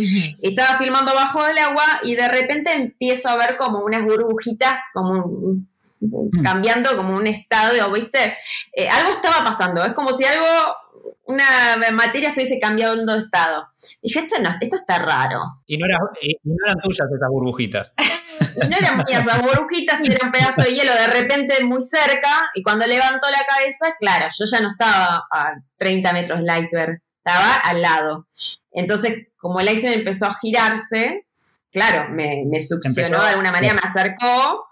Estaba filmando abajo del agua y de repente empiezo a ver como unas burbujitas, como un- cambiando como un estado, ¿viste? Eh, algo estaba pasando, es como si algo, una materia estuviese cambiando de estado. Dije, esto, no, esto está raro. Y no, era- y no eran tuyas esas burbujitas. Y no eran mías las burbujitas, era un pedazo de hielo de repente muy cerca. Y cuando levantó la cabeza, claro, yo ya no estaba a 30 metros del iceberg, estaba al lado. Entonces, como el iceberg empezó a girarse, claro, me, me succionó Empezó- de alguna manera, me acercó.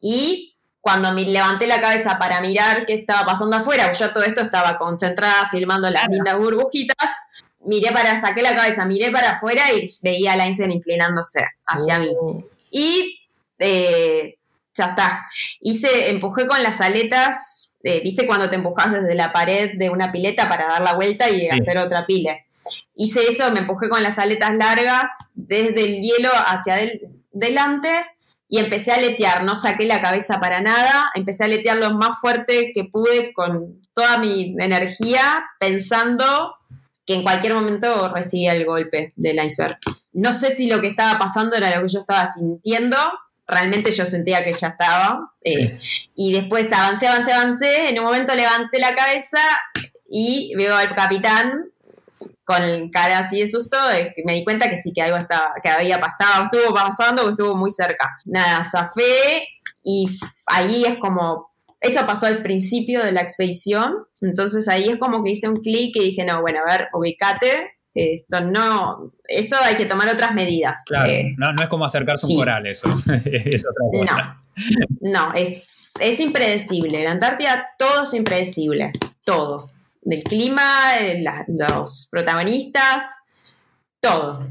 Y cuando me levanté la cabeza para mirar qué estaba pasando afuera, yo todo esto estaba concentrada filmando las Claro. lindas burbujitas. Miré para, saqué la cabeza, miré para afuera y veía al iceberg inclinándose hacia mí. Y eh, ya está. Hice, empujé con las aletas, eh, ¿viste cuando te empujas desde la pared de una pileta para dar la vuelta y hacer otra pile? Hice eso, me empujé con las aletas largas desde el hielo hacia del- delante y empecé a letear. No saqué la cabeza para nada, empecé a letear lo más fuerte que pude con toda mi energía, pensando que en cualquier momento recibía el golpe del iceberg. No sé si lo que estaba pasando era lo que yo estaba sintiendo. Realmente yo sentía que ya estaba. eh, Y después avancé, avancé, avancé. En un momento levanté la cabeza y veo al capitán con cara así de susto. que me di cuenta que sí, que algo estaba, que había pasado, estuvo pasando, que estuvo muy cerca. Nada, zafé y ahí es como. Eso pasó al principio de la expedición. Entonces ahí es como que hice un clic y dije, no, bueno, a ver, ubicate. Esto no, esto hay que tomar otras medidas. Claro, Eh, no, no es como acercarse a sí. un coral eso, es otra cosa. no, es, es impredecible. En la Antártida todo es impredecible. Todo. Del clima, la- los protagonistas, todo.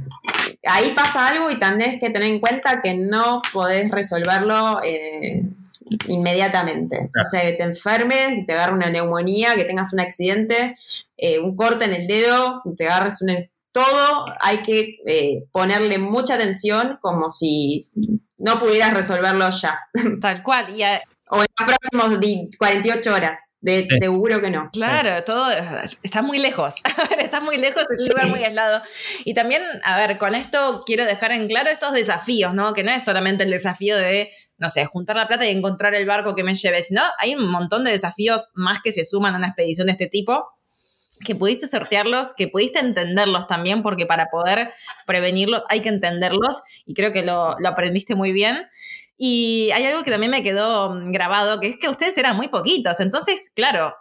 Ahí pasa algo y también es que tener en cuenta que no podés resolverlo eh, inmediatamente. O sea, que te enfermes, que te agarre una neumonía, que tengas un accidente, eh, un corte en el dedo, que te agarres un... Todo hay que eh, ponerle mucha atención como si no pudieras resolverlo ya. Tal cual. Y a- O en las próximas di- 48 horas. De, Sí. Seguro que no. Claro, todo está muy lejos. está muy lejos, es un lugar muy aislado. Y también, a ver, con esto quiero dejar en claro estos desafíos, ¿no? Que no es solamente el desafío de, no sé, juntar la plata y encontrar el barco que me lleve, sino hay un montón de desafíos más que se suman a una expedición de este tipo que pudiste sortearlos, que pudiste entenderlos también, porque para poder prevenirlos hay que entenderlos y creo que lo, aprendiste muy bien. Y hay algo que también me quedó mm, grabado, que es que ustedes eran muy poquitos, entonces, claro,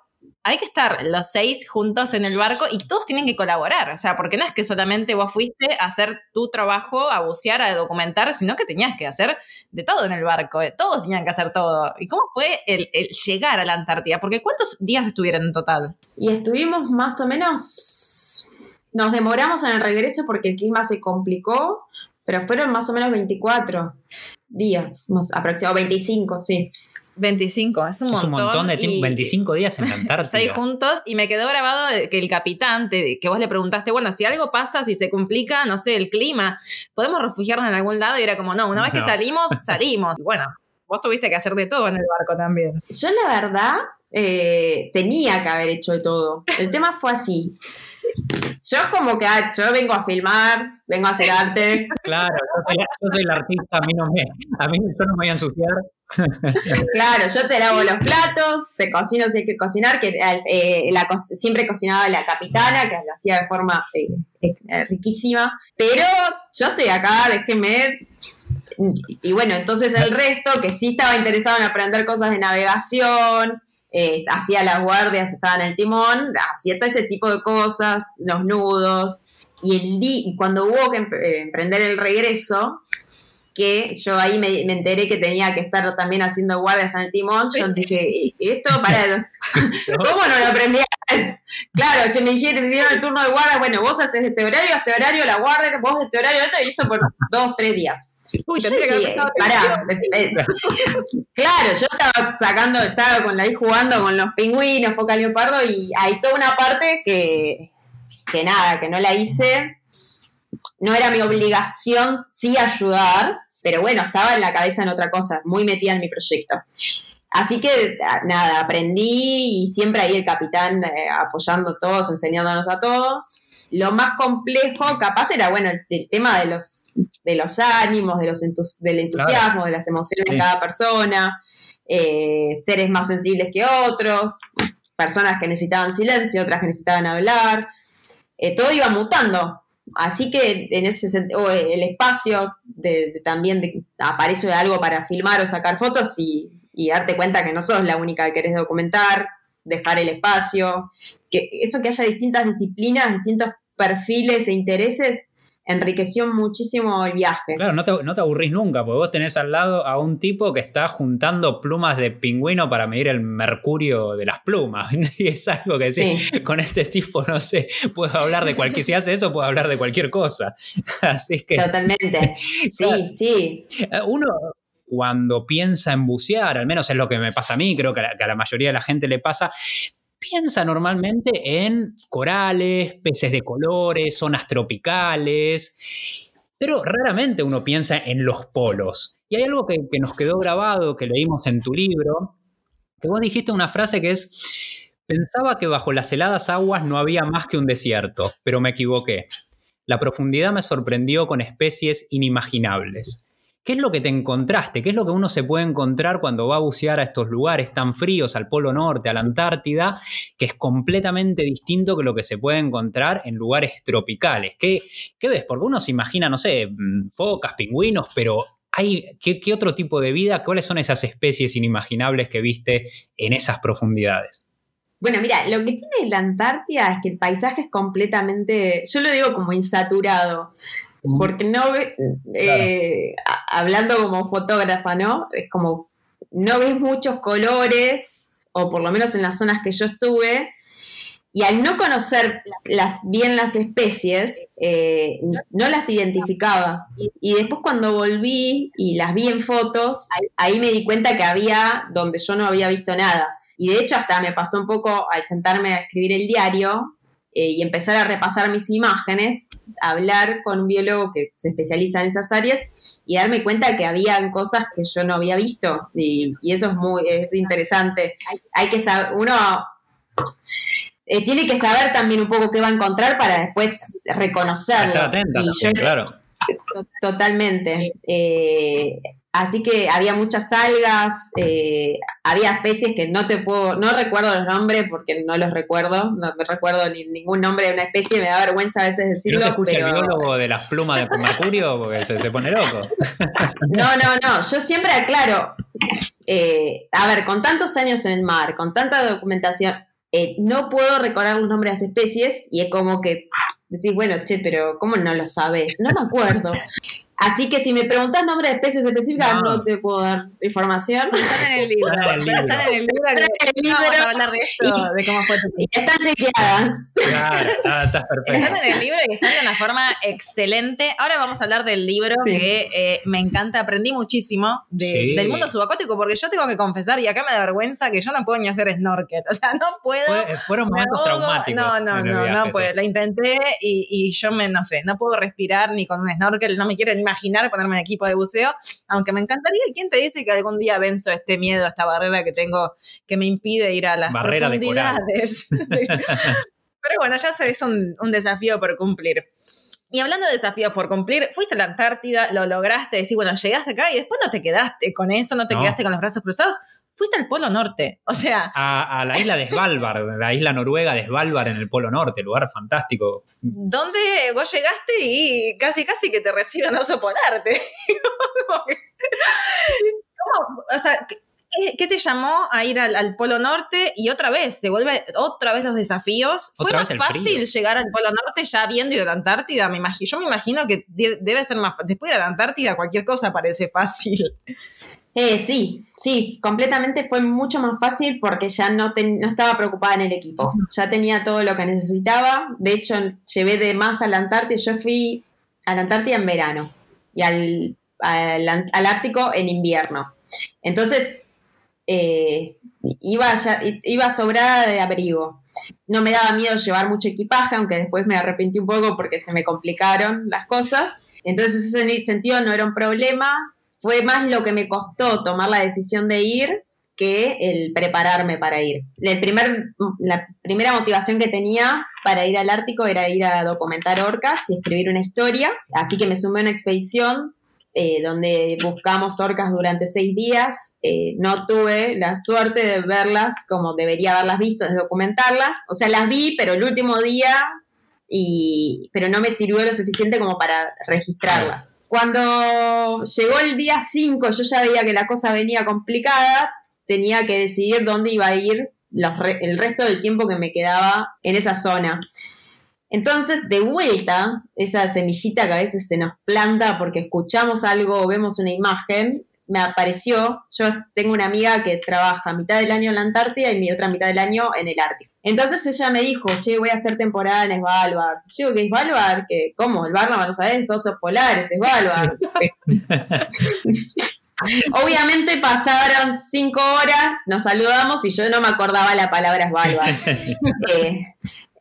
hay que estar los seis juntos en el barco y todos tienen que colaborar, o sea, porque no es que solamente vos fuiste a hacer tu trabajo, a bucear, a documentar, sino que tenías que hacer de todo en el barco, eh, todos tenían que hacer todo. ¿Y cómo fue el, llegar a la Antártida? Porque ¿cuántos días estuvieron en total? Y estuvimos más o menos. Nos demoramos en el regreso porque el clima se complicó, pero fueron más o menos 24 días, más aproximadamente 25, sí. 25, es un Es montón. un montón de tiempo, y- 25 días en la seis Antártida. juntos y me quedó grabado que el capitán, te- que vos le preguntaste, bueno, si algo pasa, si se complica, no sé, el clima, ¿podemos refugiarnos en algún lado? Y era como, no, una vez que No. salimos, salimos. Y bueno, vos tuviste que hacer de todo en el barco también. Yo la verdad eh, tenía que haber hecho de todo. El tema fue así. Yo como que ah, yo vengo a filmar, vengo a hacer arte. Claro, yo soy, yo soy el artista, a mí no me, a mí yo no me voy a ensuciar. Claro, yo te lavo los platos, te cocino si hay que cocinar, que eh, la siempre cocinaba la capitana, que lo hacía de forma eh, eh, riquísima. Pero yo estoy acá, déjeme. Y bueno, entonces el resto, que sí estaba interesado en aprender cosas de navegación, eh, hacía las guardias, estaba en el timón, hacía todo ese tipo de cosas, los nudos. Y, el y cuando hubo que eh, emprender el regreso, que yo ahí me, me enteré que tenía que estar también haciendo guardias en el timón, yo dije, "¿Y esto para... ¿Cómo no lo aprendí antes? Claro, che, me dijeron, me dieron el turno de guardia, bueno, vos haces este horario, este horario, la guardia, vos de este horario, esto, y esto por dos, tres días. Uy, Yo que dije, pará, eh, claro, yo estaba sacando, estaba con ahí jugando con los pingüinos, foca leopardo, y hay toda una parte que, que nada, que no la hice. No era mi obligación sí ayudar, pero bueno, estaba en la cabeza en otra cosa, muy metida en mi proyecto. Así que nada, aprendí y siempre ahí el capitán eh, apoyando a todos, enseñándonos a todos. Lo más complejo, capaz, era bueno el, el tema de los, de los ánimos, de los entus- del entusiasmo, de las emociones Sí. de cada persona, eh, seres más sensibles que otros, personas que necesitaban silencio, otras que necesitaban hablar. Eh, todo iba mutando. Así que en ese sentido, el espacio de, de- también de- aparece algo para filmar o sacar fotos y, y darte cuenta que no sos la única que querés documentar, dejar el espacio, que eso que haya distintas disciplinas, distintos perfiles e intereses, enriqueció muchísimo el viaje. Claro, no te, no te aburrís nunca, porque vos tenés al lado a un tipo que está juntando plumas de pingüino para medir el mercurio de las plumas. Y es algo que sí. con este tipo, no sé, puedo hablar de cualquier, si hace eso, puedo hablar de cualquier cosa. Así que Totalmente. Sí, sí. eh, uno cuando piensa en bucear, al menos es lo que me pasa a mí, creo que a la, que a la mayoría de la gente le pasa, piensa normalmente en corales, peces de colores, zonas tropicales, pero raramente uno piensa en los polos. Y hay algo que, nos quedó grabado, que leímos en tu libro, que vos dijiste una frase que es, pensaba que bajo las heladas aguas no había más que un desierto, pero me equivoqué. La profundidad me sorprendió con especies inimaginables. ¿Qué es lo que te encontraste? ¿Qué es lo que uno se puede encontrar cuando va a bucear a estos lugares tan fríos, al Polo Norte, a la Antártida, que es completamente distinto que lo que se puede encontrar en lugares tropicales? ¿Qué, ves? Porque uno se imagina, no sé, mm, focas, pingüinos, pero hay, ¿qué, ¿qué otro tipo de vida? ¿Cuáles son esas especies inimaginables que viste en esas profundidades? Bueno, mira, lo que tiene la Antártida es que el paisaje es completamente, yo lo digo como insaturado, porque no ve, eh, hablando como fotógrafa, ¿no? Es como, no ves muchos colores, o por lo menos en las zonas que yo estuve, Y al no conocer las, bien las especies, eh, no las identificaba. Y después cuando volví y las vi en fotos, ahí me di cuenta que había donde yo no había visto nada. Y de hecho hasta me pasó un poco al sentarme a escribir el diario eh, y empezar a repasar mis imágenes, hablar con un biólogo que se especializa en esas áreas y darme cuenta que habían cosas que yo no había visto. Y, y eso es muy es interesante. Hay que saber, uno eh, tiene que saber también un poco qué va a encontrar para después reconocerlo. Estar atenta Y también, yo- claro. to- Totalmente. Eh, así que había muchas algas, eh, había especies que no te puedo, no recuerdo los nombres porque no los recuerdo, no me recuerdo ni ningún nombre de una especie, me da vergüenza a veces decirlo, no te escucha pero el biólogo de las plumas de Mercurio, porque se, se pone loco. no, no, no, yo siempre aclaro, eh, a ver, con tantos años en el mar, con tanta documentación, eh, no puedo recordar los nombres de las especies y es como que decís, bueno, che, pero ¿cómo no lo sabes? No me acuerdo. Así que si me preguntas nombres de especies específicas, No. no, te puedo dar información. Están en el libro. Están en el libro. Están en el libro. que- Están no vamos a hablar de esto, de cómo fue tu Y están chequeadas. Claro, está, está Están perfecto. en el libro y están de una forma excelente. Ahora vamos a hablar del libro Sí. que eh, me encanta, aprendí muchísimo de- Sí. del mundo subacuático porque yo tengo que confesar y acá me da vergüenza que yo no puedo ni hacer snorkel. O sea, no puedo. Fue- fueron me momentos ahogo. traumáticos. No, no, no, viaje, no puedo. La intenté y, y yo me, no sé, no puedo respirar ni con un snorkel, no me quiero ni imaginar ponerme en equipo de buceo, aunque me encantaría. ¿Y quién te dice que algún día venzo este miedo, esta barrera que tengo que me impide ir a las Barrera de profundidades? Pero bueno, ya se es un, un desafío por cumplir. Y hablando de desafíos por cumplir, fuiste a la Antártida, lo lograste, decir, bueno, llegaste acá y después no te quedaste con eso, no te No. quedaste con los brazos cruzados, fuiste al Polo Norte. O sea, A, a la isla de Svalbard, la isla noruega de Svalbard en el Polo Norte, lugar fantástico. ¿dónde vos llegaste y casi casi que te reciben oso que- ¿Cómo? O sea, ¿qué, te llamó a ir al, al Polo Norte? Y otra vez, se vuelve otra vez los desafíos. ¿Fue más fácil frío. llegar al Polo Norte ya habiendo ido a la Antártida? Me imagino, yo me imagino que de- debe ser más Después de la Antártida, cualquier cosa parece fácil. Eh, sí, sí, completamente fue mucho más fácil porque ya no, ten- no estaba preocupada en el equipo. Ya tenía todo lo que necesitaba. De hecho, llevé de más a la Antártida. Yo fui a la Antártida en verano y al, al, al Ártico en invierno. Entonces, eh, iba, ya, iba sobrada de abrigo. No me daba miedo llevar mucho equipaje, aunque después me arrepentí un poco porque se me complicaron las cosas. Entonces, en ese sentido no era un problema. Fue más lo que me costó tomar la decisión de ir que el prepararme para ir. La primera motivación que tenía para ir al Ártico era ir a documentar orcas y escribir una historia. Así que me sumé a una expedición eh, donde buscamos orcas durante seis días. Eh, no tuve la suerte de verlas como debería haberlas visto, de documentarlas. O sea, las vi, pero el último día, y, pero no me sirvió lo suficiente como para registrarlas. Cuando llegó el día 5, yo ya veía que la cosa venía complicada, tenía que decidir dónde iba a ir el resto del tiempo que me quedaba en esa zona. Entonces, de vuelta, esa semillita que a veces se nos planta porque escuchamos algo o vemos una imagen, me apareció. Yo tengo una amiga que trabaja mitad del año en la Antártida y mi otra mitad del año en el Ártico. Entonces ella me dijo, che, voy a hacer temporada en Svalbard. Yo digo, ¿qué es Svalbard? ¿Qué? ¿Cómo? El Barnum, no sabes, osos polares, Svalbard. Obviamente pasaron cinco horas, nos saludamos y yo no me acordaba la palabra Svalbard. Eh,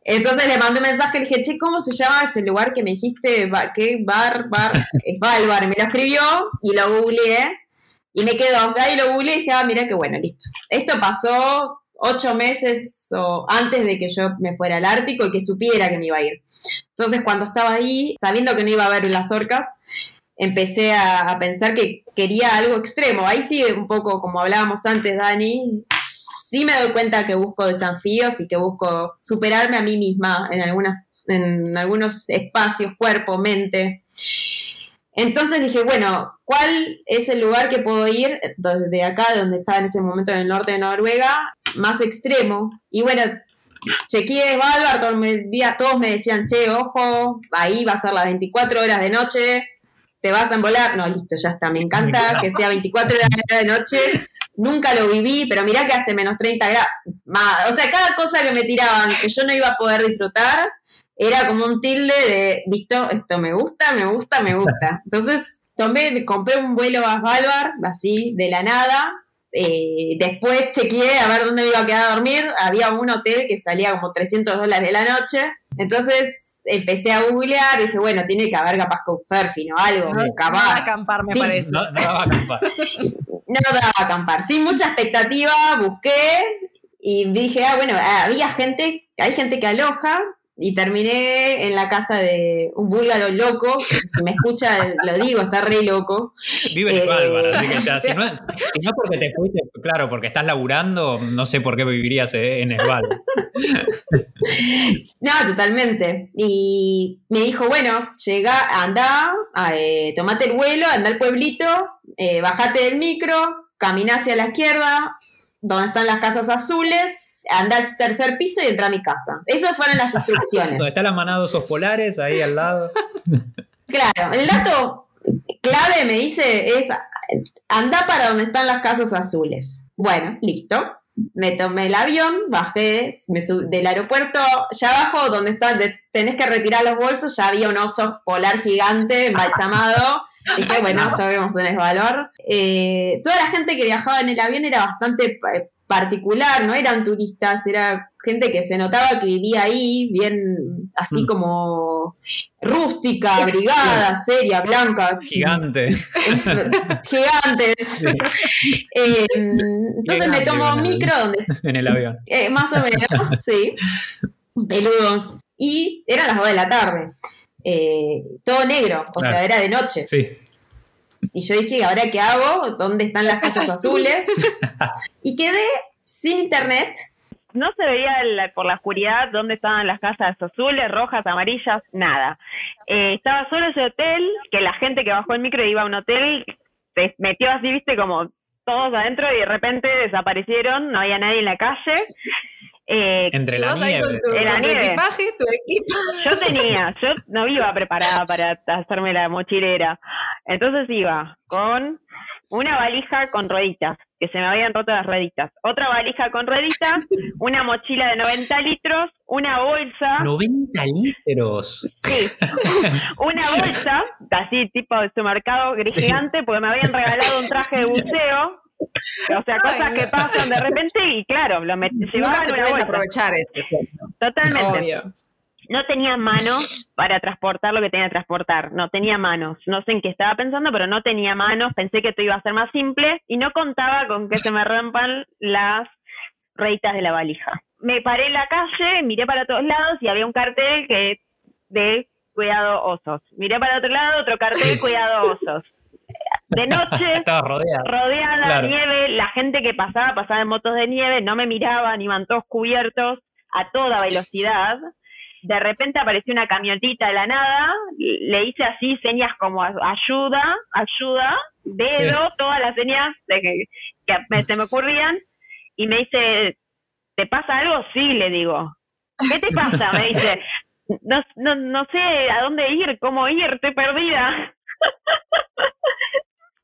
entonces le mandé un mensaje, le dije, che, ¿cómo se llama ese lugar que me dijiste? ¿Qué? Bar, bar, Svalbard. Me lo escribió y lo googleé y me quedó. Ahí lo googleé y dije, ah, mira qué bueno, listo. Esto pasó ocho meses o antes de que yo me fuera al Ártico y que supiera que me iba a ir. Entonces cuando estaba ahí, sabiendo que no iba a ver las orcas, empecé a, pensar que quería algo extremo. Ahí sí, un poco como hablábamos antes, Dani, sí me doy cuenta que busco desafíos y que busco superarme a mí misma en, algunas, en algunos espacios, cuerpo, mente. Entonces dije, bueno, ¿cuál es el lugar que puedo ir desde acá, de donde estaba en ese momento en el norte de Noruega, más extremo? Y bueno, chequeé Svalbard, todo el día todos me decían, che, ojo, ahí va a ser las 24 horas de noche, te vas a embolar. No, listo, ya está, me encanta que sea 24 horas de noche. Nunca lo viví, pero mirá que hace menos 30 grados, O sea, cada cosa que me tiraban que yo no iba a poder disfrutar era como un tilde de, visto, esto me gusta, me gusta, me gusta. Entonces tomé, compré un vuelo a Svalbard, así, de la nada. Eh, después chequeé a ver dónde me iba a quedar a dormir. Había un hotel que salía como 300 dólares la noche. Entonces empecé a googlear, dije, bueno, tiene que haber capaz couchsurfing o algo, No, capaz. no va a acampar, me Sí. parece. No, no daba a acampar. No daba a acampar. Sin mucha expectativa, busqué y dije, ah, bueno, había gente, hay gente que aloja. Y terminé en la casa de un búlgaro loco. Si me escucha, lo digo, está re loco. Vive en Eh, así que ya, si no, si no porque te fuiste, claro, porque estás laburando, no sé por qué vivirías eh, en Svalbard. No, totalmente. Y me dijo, bueno, llega, anda, eh, tomate el vuelo, anda al pueblito, eh, bajate del micro, camina hacia la izquierda, donde están las casas azules, anda al tercer piso y entra a mi casa. Esas fueron las instrucciones. Donde está la manada de osos polares, ahí al lado. Claro, el dato clave me dice es anda para donde están las casas azules. Bueno, listo. Me tomé el avión, bajé me sub- del aeropuerto, ya abajo donde están, de- tenés que retirar los bolsos, ya había un oso polar gigante embalsamado. Dije, bueno, ya vemos en el valor. Eh, toda la gente que viajaba en el avión era bastante eh, particular, no eran turistas, era gente que se notaba que vivía ahí, bien así Mm. como rústica, abrigada, seria, blanca, Gigante. gigantes. Eh, entonces me tomo un micro donde en el avión. eh, más o menos, sí. Peludos. Y eran las 2 de la tarde. Eh, todo negro, o Claro. sea, era de noche. Sí. Y yo dije, ¿ahora qué hago? ¿Dónde están las Casa casas azul. azules? y quedé sin internet. No se veía la- por la oscuridad dónde estaban las casas azules, rojas, amarillas, nada. Eh, estaba solo ese hotel, que la gente que bajó el micro iba a un hotel, se metió así, viste, como todos adentro y de repente desaparecieron, no había nadie en la calle. Eh, Entre la nieve. tu, con tu nieve. equipaje, tu equipo. yo tenía, yo no iba preparada para hacerme la mochilera. Entonces iba con una valija con rueditas, que se me habían roto las rueditas. Otra valija con rueditas, una mochila de 90 litros, una bolsa, 90 litros. sí, una bolsa, así tipo de supermercado gris Sí. gigante, porque me habían regalado un traje de buceo. O sea, cosas Ay, que pasan de repente y claro, lo met- Nunca se puede aprovechar eso. Totalmente Obvio. no tenía manos para transportar lo que tenía que transportar, no tenía manos, no sé en qué estaba pensando, pero no tenía manos, pensé que esto iba a ser más simple y no contaba con que se me rompan las rueditas de la valija. Me paré en la calle, miré para todos lados y había un cartel que de cuidado osos. Miré para otro lado, otro cartel, cuidado osos. De noche, rodeada Claro. de nieve, la gente que pasaba, pasaba en motos de nieve, no me miraban, iban todos cubiertos a toda velocidad. De repente apareció una camionetita de la nada, le hice así señas como ayuda, ayuda, dedo, todas las señas de que, que me- se me ocurrían, y me dice, ¿te pasa algo? Sí, le digo. ¿Qué te pasa? Me dice, no, no, no sé a dónde ir, cómo ir, estoy perdida.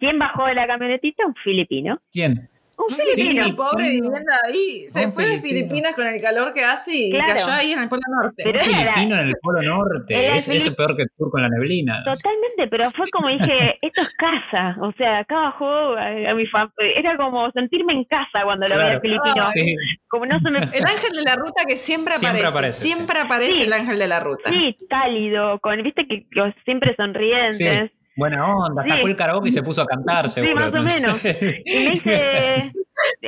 ¿Quién bajó de la camionetita? Un filipino. ¿Quién? Un Un filipino. filipino pobre viviendo ahí. Se Un fue de filipino. Filipinas con el calor que hace y Claro. cayó ahí en el Polo Norte. Pero Un era- filipino en el Polo Norte. Es, Filip- eso es peor que el turco en la neblina. Totalmente, pero fue como dije, esto es casa. O sea, acá bajó a, a mi fam- Era como sentirme en casa cuando lo vi Claro. al filipino. Sí, Como no se me. El ángel de la ruta que siempre aparece. Siempre aparece, Siempre aparece Sí. el ángel de la ruta. Sí, cálido, con, viste que, que siempre sonrientes. Sí. Buena onda, Sí. sacó el karaoke y se puso a cantar, seguro. más o menos. Y me dice,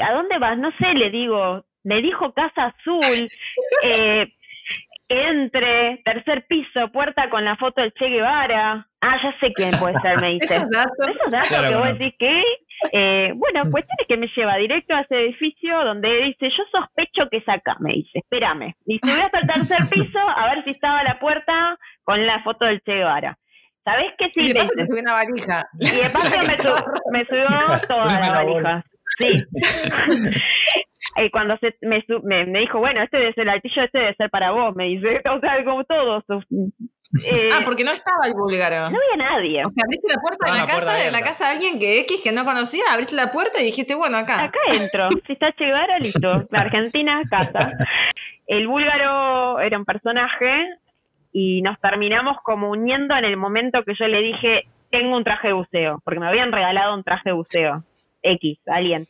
¿a dónde vas? No sé, le digo. Me dijo Casa Azul, eh, entre, tercer piso, puerta con la foto del Che Guevara. Ah, ya sé quién puede ser, me dice. Esos datos. Esos datos Claro que que vos decís que... Eh, bueno, cuestión es que me lleva directo a ese edificio donde dice, yo sospecho que es acá, me dice, espérame. Y subí hasta el tercer piso a ver si estaba la puerta con la foto del Che Guevara. ¿Sabés qué sí? y de paso te subí una valija. Y de paso me, su- me subió toda Subime la la valija. Sí. Y cuando se, me, su- me, me dijo, bueno, este debe ser el altillo, este debe ser para vos, me dice. O sea, como todos. Eh, Ah, porque no estaba el búlgaro. no había nadie. O sea, abriste la puerta de la casa, de la casa de alguien que X que no conocía, abriste la puerta y dijiste, bueno, acá. Acá entro. Si está Che listo. La Argentina, casa. El búlgaro era un personaje y nos terminamos como uniendo en el momento que yo le dije, tengo un traje de buceo, porque me habían regalado un traje de buceo. X, alguien.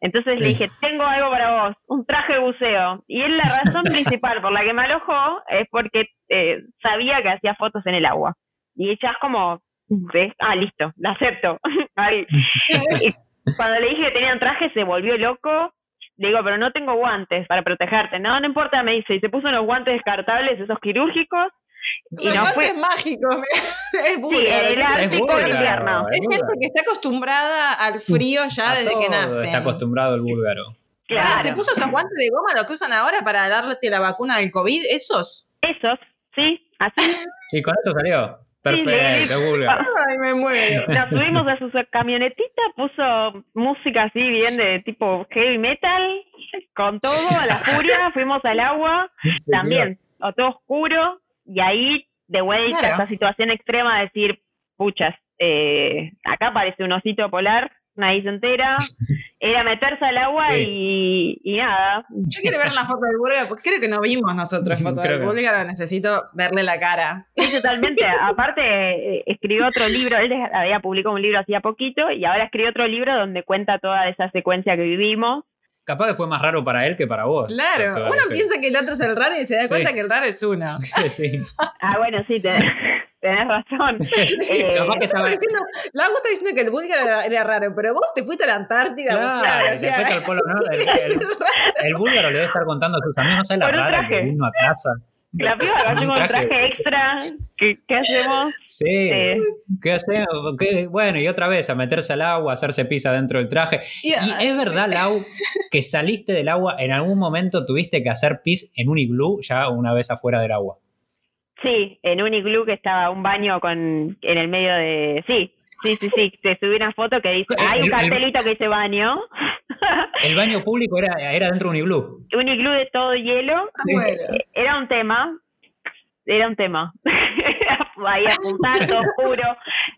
Entonces le dije, tengo algo para vos, un traje de buceo. Y él la razón principal por la que me alojó es porque eh, sabía que hacía fotos en el agua. Y ella es como, ¿ves? Ah, listo, la acepto. Y cuando le dije que tenía un traje, se volvió loco. Le digo, pero no tengo guantes para protegerte. No, no importa, me dice. Y se puso unos guantes descartables, esos quirúrgicos. Y Son no fue. guantes mágicos. es Sí, búlgaro. el ¿qué arte es? Búlgaro, invierno. Es es gente que está acostumbrada al frío ya A desde que nace. Está acostumbrado el búlgaro. Claro. ¿Se puso esos guantes de goma, los que usan ahora para darte la vacuna del COVID? ¿Esos? Esos, sí, así. Y con eso salió. Perfecto, búlgaro. Ay, me muero. Nos subimos a su camionetita, puso música así bien de tipo heavy metal, con todo, a la furia, fuimos al agua, también, o todo oscuro, y ahí de vuelta Claro. esa situación extrema de decir, puchas, eh, acá parece un osito polar, una isla entera, era meterse al agua Sí. y, y nada. Yo quiero ver una foto del búlgaro, porque creo que no vimos nosotros foto Creo del que- búlgaro, necesito verle la cara. Sí, totalmente. Aparte, eh, escribió otro libro, él había publicado un libro hacía poquito y ahora escribió otro libro donde cuenta toda esa secuencia que vivimos. Capaz que fue más raro para él que para vos. Claro, uno piensa que el otro es el raro y se da Sí. cuenta que el raro es uno. sí. Ah, bueno, sí, tenés, tenés razón. Eh, Capaz que estaba. diciendo, la está diciendo que el búlgaro era, era raro, pero vos te fuiste a la Antártida a Claro, o sea, fue al polo norte. El, el- el búlgaro le debe estar contando a sus amigos, no sé la rara que vino a casa. La piba Con hacemos un traje extra. ¿Qué, qué hacemos? Sí. Eh, ¿Qué hacemos? ¿Qué? Bueno, y otra vez a meterse al agua, a hacerse pizza dentro del traje. Y- Y es verdad, Lau, que saliste del agua, en algún momento tuviste que hacer pis en un iglú ya una vez afuera del agua. sí, en un iglú que estaba un baño con en el medio de... Sí, sí, sí, sí. Te subí una foto que dice... El- Hay un el- cartelito que dice baño. El baño público era, era dentro de un iglú. un iglú de todo hielo. bueno. Era un tema. Era un tema. Ahí apuntando, oscuro.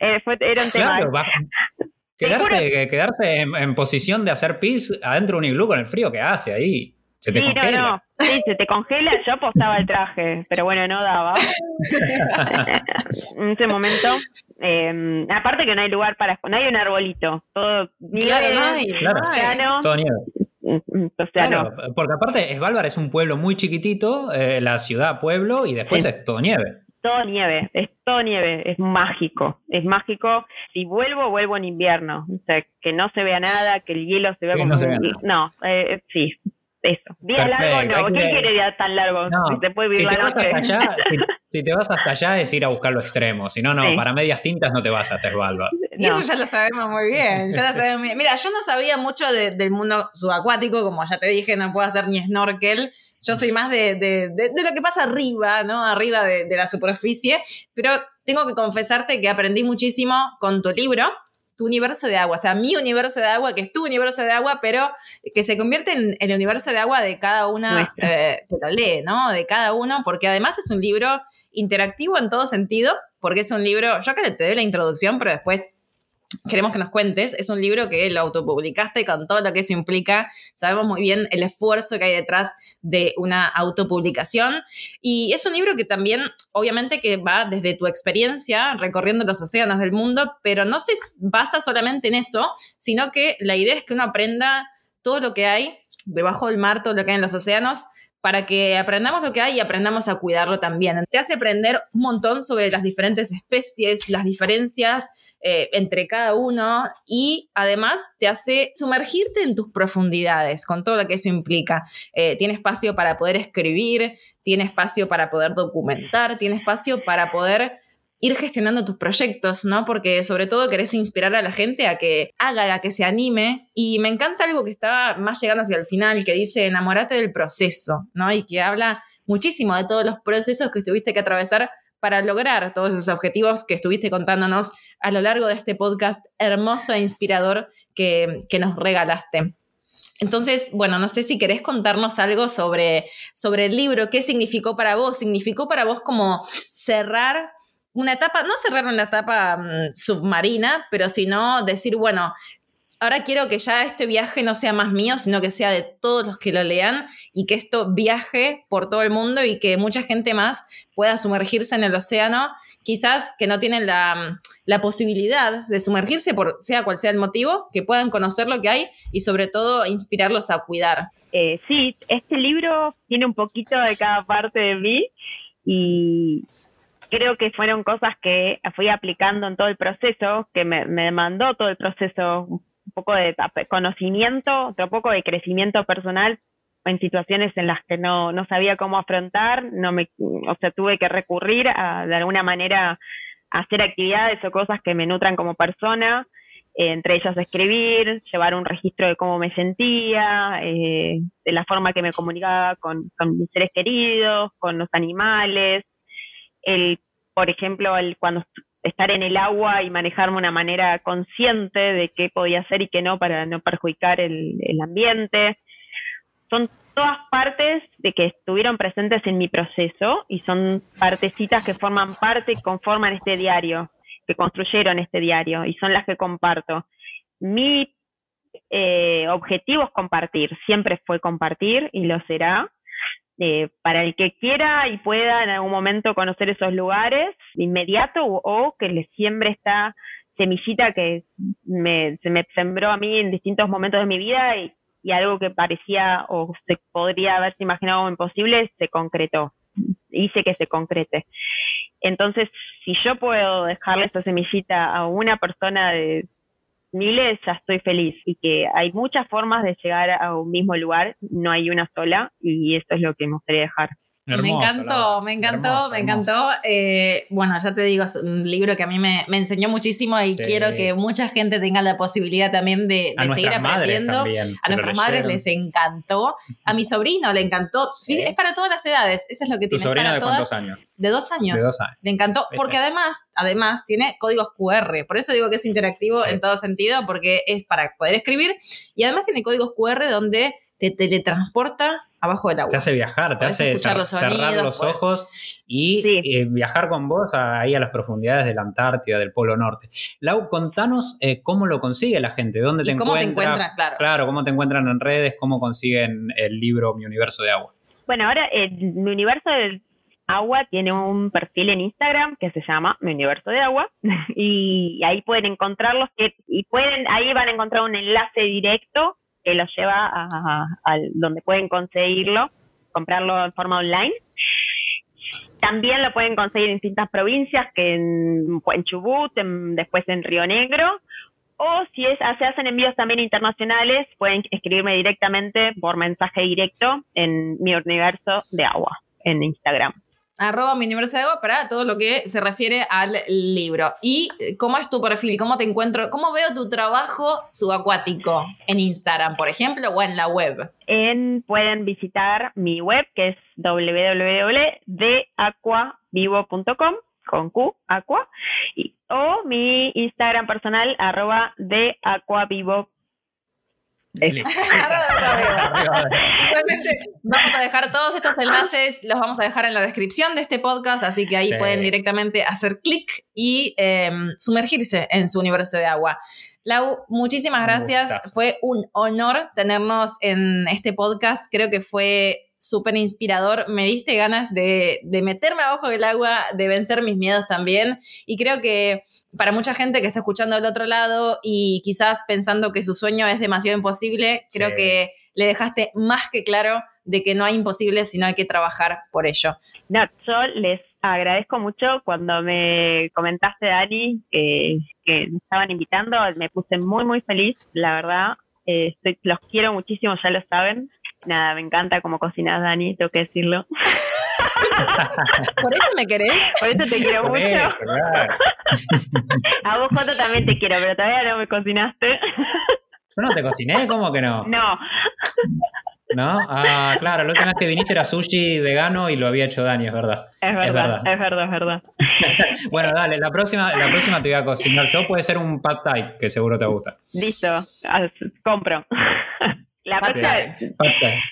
Eh, fue, era un tema. Claro, va- quedarse, quedarse en, en posición de hacer pis adentro de un iglú con el frío que hace ahí. Se te sí, no, congela. no. Sí, se te congela. Yo apostaba el traje, pero bueno, no daba. en ese momento. eh, aparte que no hay lugar para. No hay un arbolito. Todo nieve, Claro, no hay, Claro. no hay. océano. Todo nieve. Mm, O sea, Claro, no. porque aparte Svalbard es un pueblo muy chiquitito, eh, la ciudad pueblo, y después Sí. es todo nieve. Todo nieve, es todo nieve, es mágico, es mágico. Si vuelvo, vuelvo en invierno, o sea, que no se vea nada, que el hielo se vea Que como... no se vea un- nada. no, eh, sí, eso. Días Perfecto, largos hay no, ¿quién quiere días tan largos? No, si se puede vivir si te la vas noche. hasta allá, si, si te vas hasta allá es ir a buscar lo extremo, si no, no, Sí. para medias tintas no te vas hasta Svalbard. Y No. eso ya lo sabemos muy bien, ya lo sabemos muy bien. Mira, yo no sabía mucho de- del mundo subacuático, como ya te dije, no puedo hacer ni snorkel. Yo soy más de, de- de- de lo que pasa arriba, ¿no? Arriba de, de la superficie. Pero tengo que confesarte que aprendí muchísimo con tu libro, Tu Universo de Agua. O sea, mi universo de agua, que es tu universo de agua, pero que se convierte en el universo de agua de cada una eh, que lo lee, ¿no? De cada uno, porque además es un libro interactivo en todo sentido, porque es un libro, yo acá te doy la introducción, pero después queremos que nos cuentes. Es un libro que lo autopublicaste con todo lo que eso implica. Sabemos muy bien el esfuerzo que hay detrás de una autopublicación. Y es un libro que también, obviamente, que va desde tu experiencia recorriendo los océanos del mundo, pero no se basa solamente en eso, sino que la idea es que uno aprenda todo lo que hay debajo del mar, todo lo que hay en los océanos, para que aprendamos lo que hay y aprendamos a cuidarlo también. Te hace aprender un montón sobre las diferentes especies, las diferencias eh, entre cada uno y además te hace sumergirte en tus profundidades con todo lo que eso implica. Eh, tiene espacio para poder escribir, tiene espacio para poder documentar, tiene espacio para poder ir gestionando tus proyectos, ¿no? Porque sobre todo querés inspirar a la gente a que haga, a que se anime. Y me encanta algo que está más llegando hacia el final, que dice, enamorate del proceso, ¿no? Y que habla muchísimo de todos los procesos que tuviste que atravesar para lograr todos esos objetivos que estuviste contándonos a lo largo de este podcast hermoso e inspirador que, que nos regalaste. entonces, bueno, no sé si querés contarnos algo sobre, sobre el libro, qué significó para vos. ¿Significó para vos como cerrar una etapa, no cerrar una etapa mm, submarina, pero sino decir, bueno, ahora quiero que ya este viaje no sea más mío, sino que sea de todos los que lo lean y que esto viaje por todo el mundo y que mucha gente más pueda sumergirse en el océano, quizás que no tienen la, la posibilidad de sumergirse, por sea cual sea el motivo, que puedan conocer lo que hay y sobre todo inspirarlos a cuidar. Eh, sí, este libro tiene un poquito de cada parte de mí y creo que fueron cosas que fui aplicando en todo el proceso, que me, me demandó todo el proceso un poco de conocimiento, otro poco de crecimiento personal en situaciones en las que no, no sabía cómo afrontar, no me, o sea, tuve que recurrir a, de alguna manera, a hacer actividades o cosas que me nutran como persona, eh, entre ellas escribir, llevar un registro de cómo me sentía, eh, de la forma que me comunicaba con, con, mis seres queridos, con los animales, el, por ejemplo, el, cuando estar en el agua y manejarme una manera consciente de qué podía hacer y qué no para no perjudicar el, ambiente. Son todas partes de que estuvieron presentes en mi proceso y son partecitas que forman parte y conforman este diario, que construyeron este diario y son las que comparto. Mi eh, objetivo es compartir, siempre fue compartir y lo será. Eh, para el que quiera y pueda en algún momento conocer esos lugares de inmediato o, que le siembre esta semillita que me, se me sembró a mí en distintos momentos de mi vida y, algo que parecía o se podría haberse imaginado imposible se concretó. Hice que se concrete. Entonces, si yo puedo dejarle esta semillita a una persona de miles ya estoy feliz y que hay muchas formas de llegar a un mismo lugar, no hay una sola y esto es lo que me gustaría dejar me encantó, me encantó, me encantó. Eh, bueno, ya te digo, es un libro que a mí me, enseñó muchísimo y quiero que mucha gente tenga la posibilidad también de, seguir aprendiendo. a nuestras madres les encantó. A mi sobrino le encantó. Es para todas las edades, eso es lo que tiene. ¿Tu sobrino de cuántos años? De dos años. De dos años. Le encantó, porque además, además tiene códigos QR. Por eso digo que es interactivo en todo sentido, porque es para poder escribir y además tiene códigos QR donde te teletransporta abajo del agua. Te hace viajar, te hace cerrar los ojos y eh, viajar con vos ahí a las profundidades de la Antártida, del Polo Norte. Lau, contanos eh, cómo lo consigue la gente, dónde te cómo te encuentran, claro. Claro, cómo te encuentran en redes, cómo consiguen el libro Mi Universo de Agua. Bueno, ahora eh, Mi Universo del Agua tiene un perfil en Instagram que se llama Mi Universo de Agua y ahí pueden encontrarlos y pueden ahí van a encontrar un enlace directo que los lleva a, donde pueden conseguirlo, comprarlo en forma online. También lo pueden conseguir en distintas provincias, que en, Chubut, después en Río Negro, o si es, se hacen envíos también internacionales, pueden escribirme directamente por mensaje directo en mi universo de agua en Instagram arroba mi universo de para todo lo que se refiere al libro. ¿Y cómo es tu perfil? ¿Cómo te encuentro? ¿Cómo veo tu trabajo subacuático en Instagram, por ejemplo, o en la web? En, pueden visitar mi web que es www.deaquavivo.com con Q, y, o mi Instagram personal, arroba vamos a dejar todos estos enlaces, los vamos a dejar en la descripción de este podcast, así que ahí pueden directamente hacer clic y em, sumergirse en su universo de agua. Lau, muchísimas gracias. Fue un honor tenernos en este podcast. Creo que fue súper inspirador. Me diste ganas de, meterme abajo del agua, de vencer mis miedos también. Y creo que para mucha gente que está escuchando del otro lado y quizás pensando que su sueño es demasiado imposible, creo que le dejaste más que claro de que no hay imposible, sino hay que trabajar por ello. No, yo les agradezco mucho cuando me comentaste, Dani, que, que me estaban invitando, me puse muy, muy feliz, la verdad. Eh, los quiero muchísimo, ya lo saben. Nada, me encanta cómo cocinas, Dani, tengo que decirlo. ¿Por eso me querés? Por eso te quiero mucho. A vos, Joto, también te quiero, pero todavía no me cocinaste. Yo no te cociné, ¿cómo que no? No. ¿No? Ah, claro, la última vez que viniste era sushi vegano y lo había hecho Dani, es verdad. Es verdad, es verdad, es verdad. bueno, dale, la próxima, la próxima te voy a cocinar yo. Puede ser un pad thai, que seguro te gusta. Listo, compro. La próxima,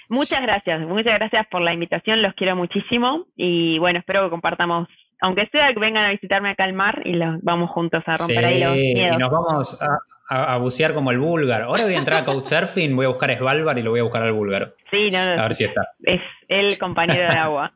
muchas gracias, muchas gracias por la invitación, los quiero muchísimo y bueno, espero que compartamos, aunque sea que vengan a visitarme acá al mar y los vamos juntos a romper ahí los miedos. Y nos vamos a, bucear como el búlgaro. Ahora voy a entrar a Couchsurfing, voy a buscar Svalbard y lo voy a buscar al búlgaro. Sí, no, A ver si está. Es el compañero de agua.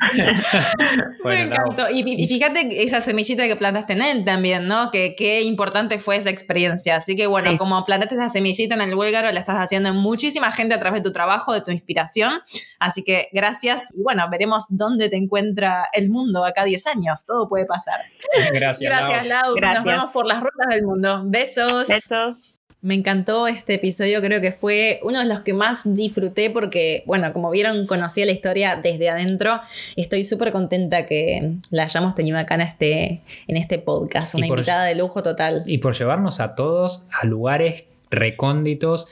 Me encantó. Y, fíjate esa semillita que plantaste en él también, ¿no? Que qué importante fue esa experiencia. Así que bueno, como plantaste esa semillita en el búlgaro, la estás haciendo en muchísima gente a través de tu trabajo, de tu inspiración. Así que gracias. Y bueno, veremos dónde te encuentra el mundo acá 10 años. Todo puede pasar. Gracias, Gracias, Lau. Nos vemos por las rutas del mundo. Besos. Besos. Me encantó este episodio, creo que fue uno de los que más disfruté porque, bueno, como vieron, conocí la historia desde adentro. Estoy súper contenta que la hayamos tenido acá en este, en este podcast, una invitada de lujo total. Y por llevarnos a todos a lugares recónditos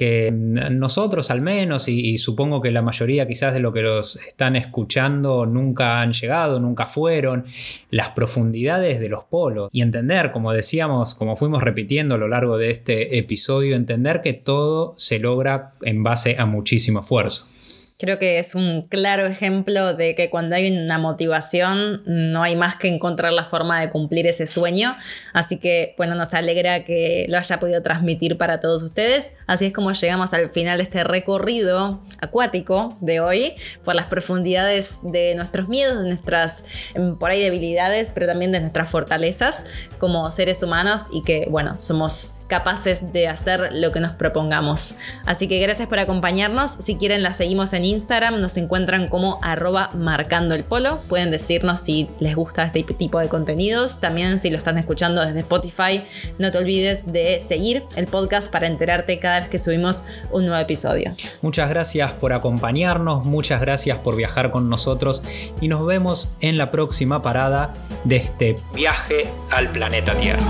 que nosotros al menos, y, supongo que la mayoría quizás de lo que los están escuchando nunca han llegado, nunca fueron, las profundidades de los polos y entender, como decíamos, como fuimos repitiendo a lo largo de este episodio, entender que todo se logra en base a muchísimo esfuerzo. Creo que es un claro ejemplo de que cuando hay una motivación no hay más que encontrar la forma de cumplir ese sueño. Así que, bueno, nos alegra que lo haya podido transmitir para todos ustedes. Así es como llegamos al final de este recorrido acuático de hoy por las profundidades de nuestros miedos, de nuestras, em, por ahí, debilidades, pero también de nuestras fortalezas como seres humanos y que, bueno, somos capaces de hacer lo que nos propongamos. Así que gracias por acompañarnos. Si quieren, la seguimos en Instagram, nos encuentran como arroba marcando el polo. Pueden decirnos si les gusta este tipo de contenidos. También si lo están escuchando desde Spotify, no te olvides de seguir el podcast para enterarte cada vez que subimos un nuevo episodio. Muchas gracias por acompañarnos, muchas gracias por viajar con nosotros y nos vemos en la próxima parada de este viaje al planeta Tierra.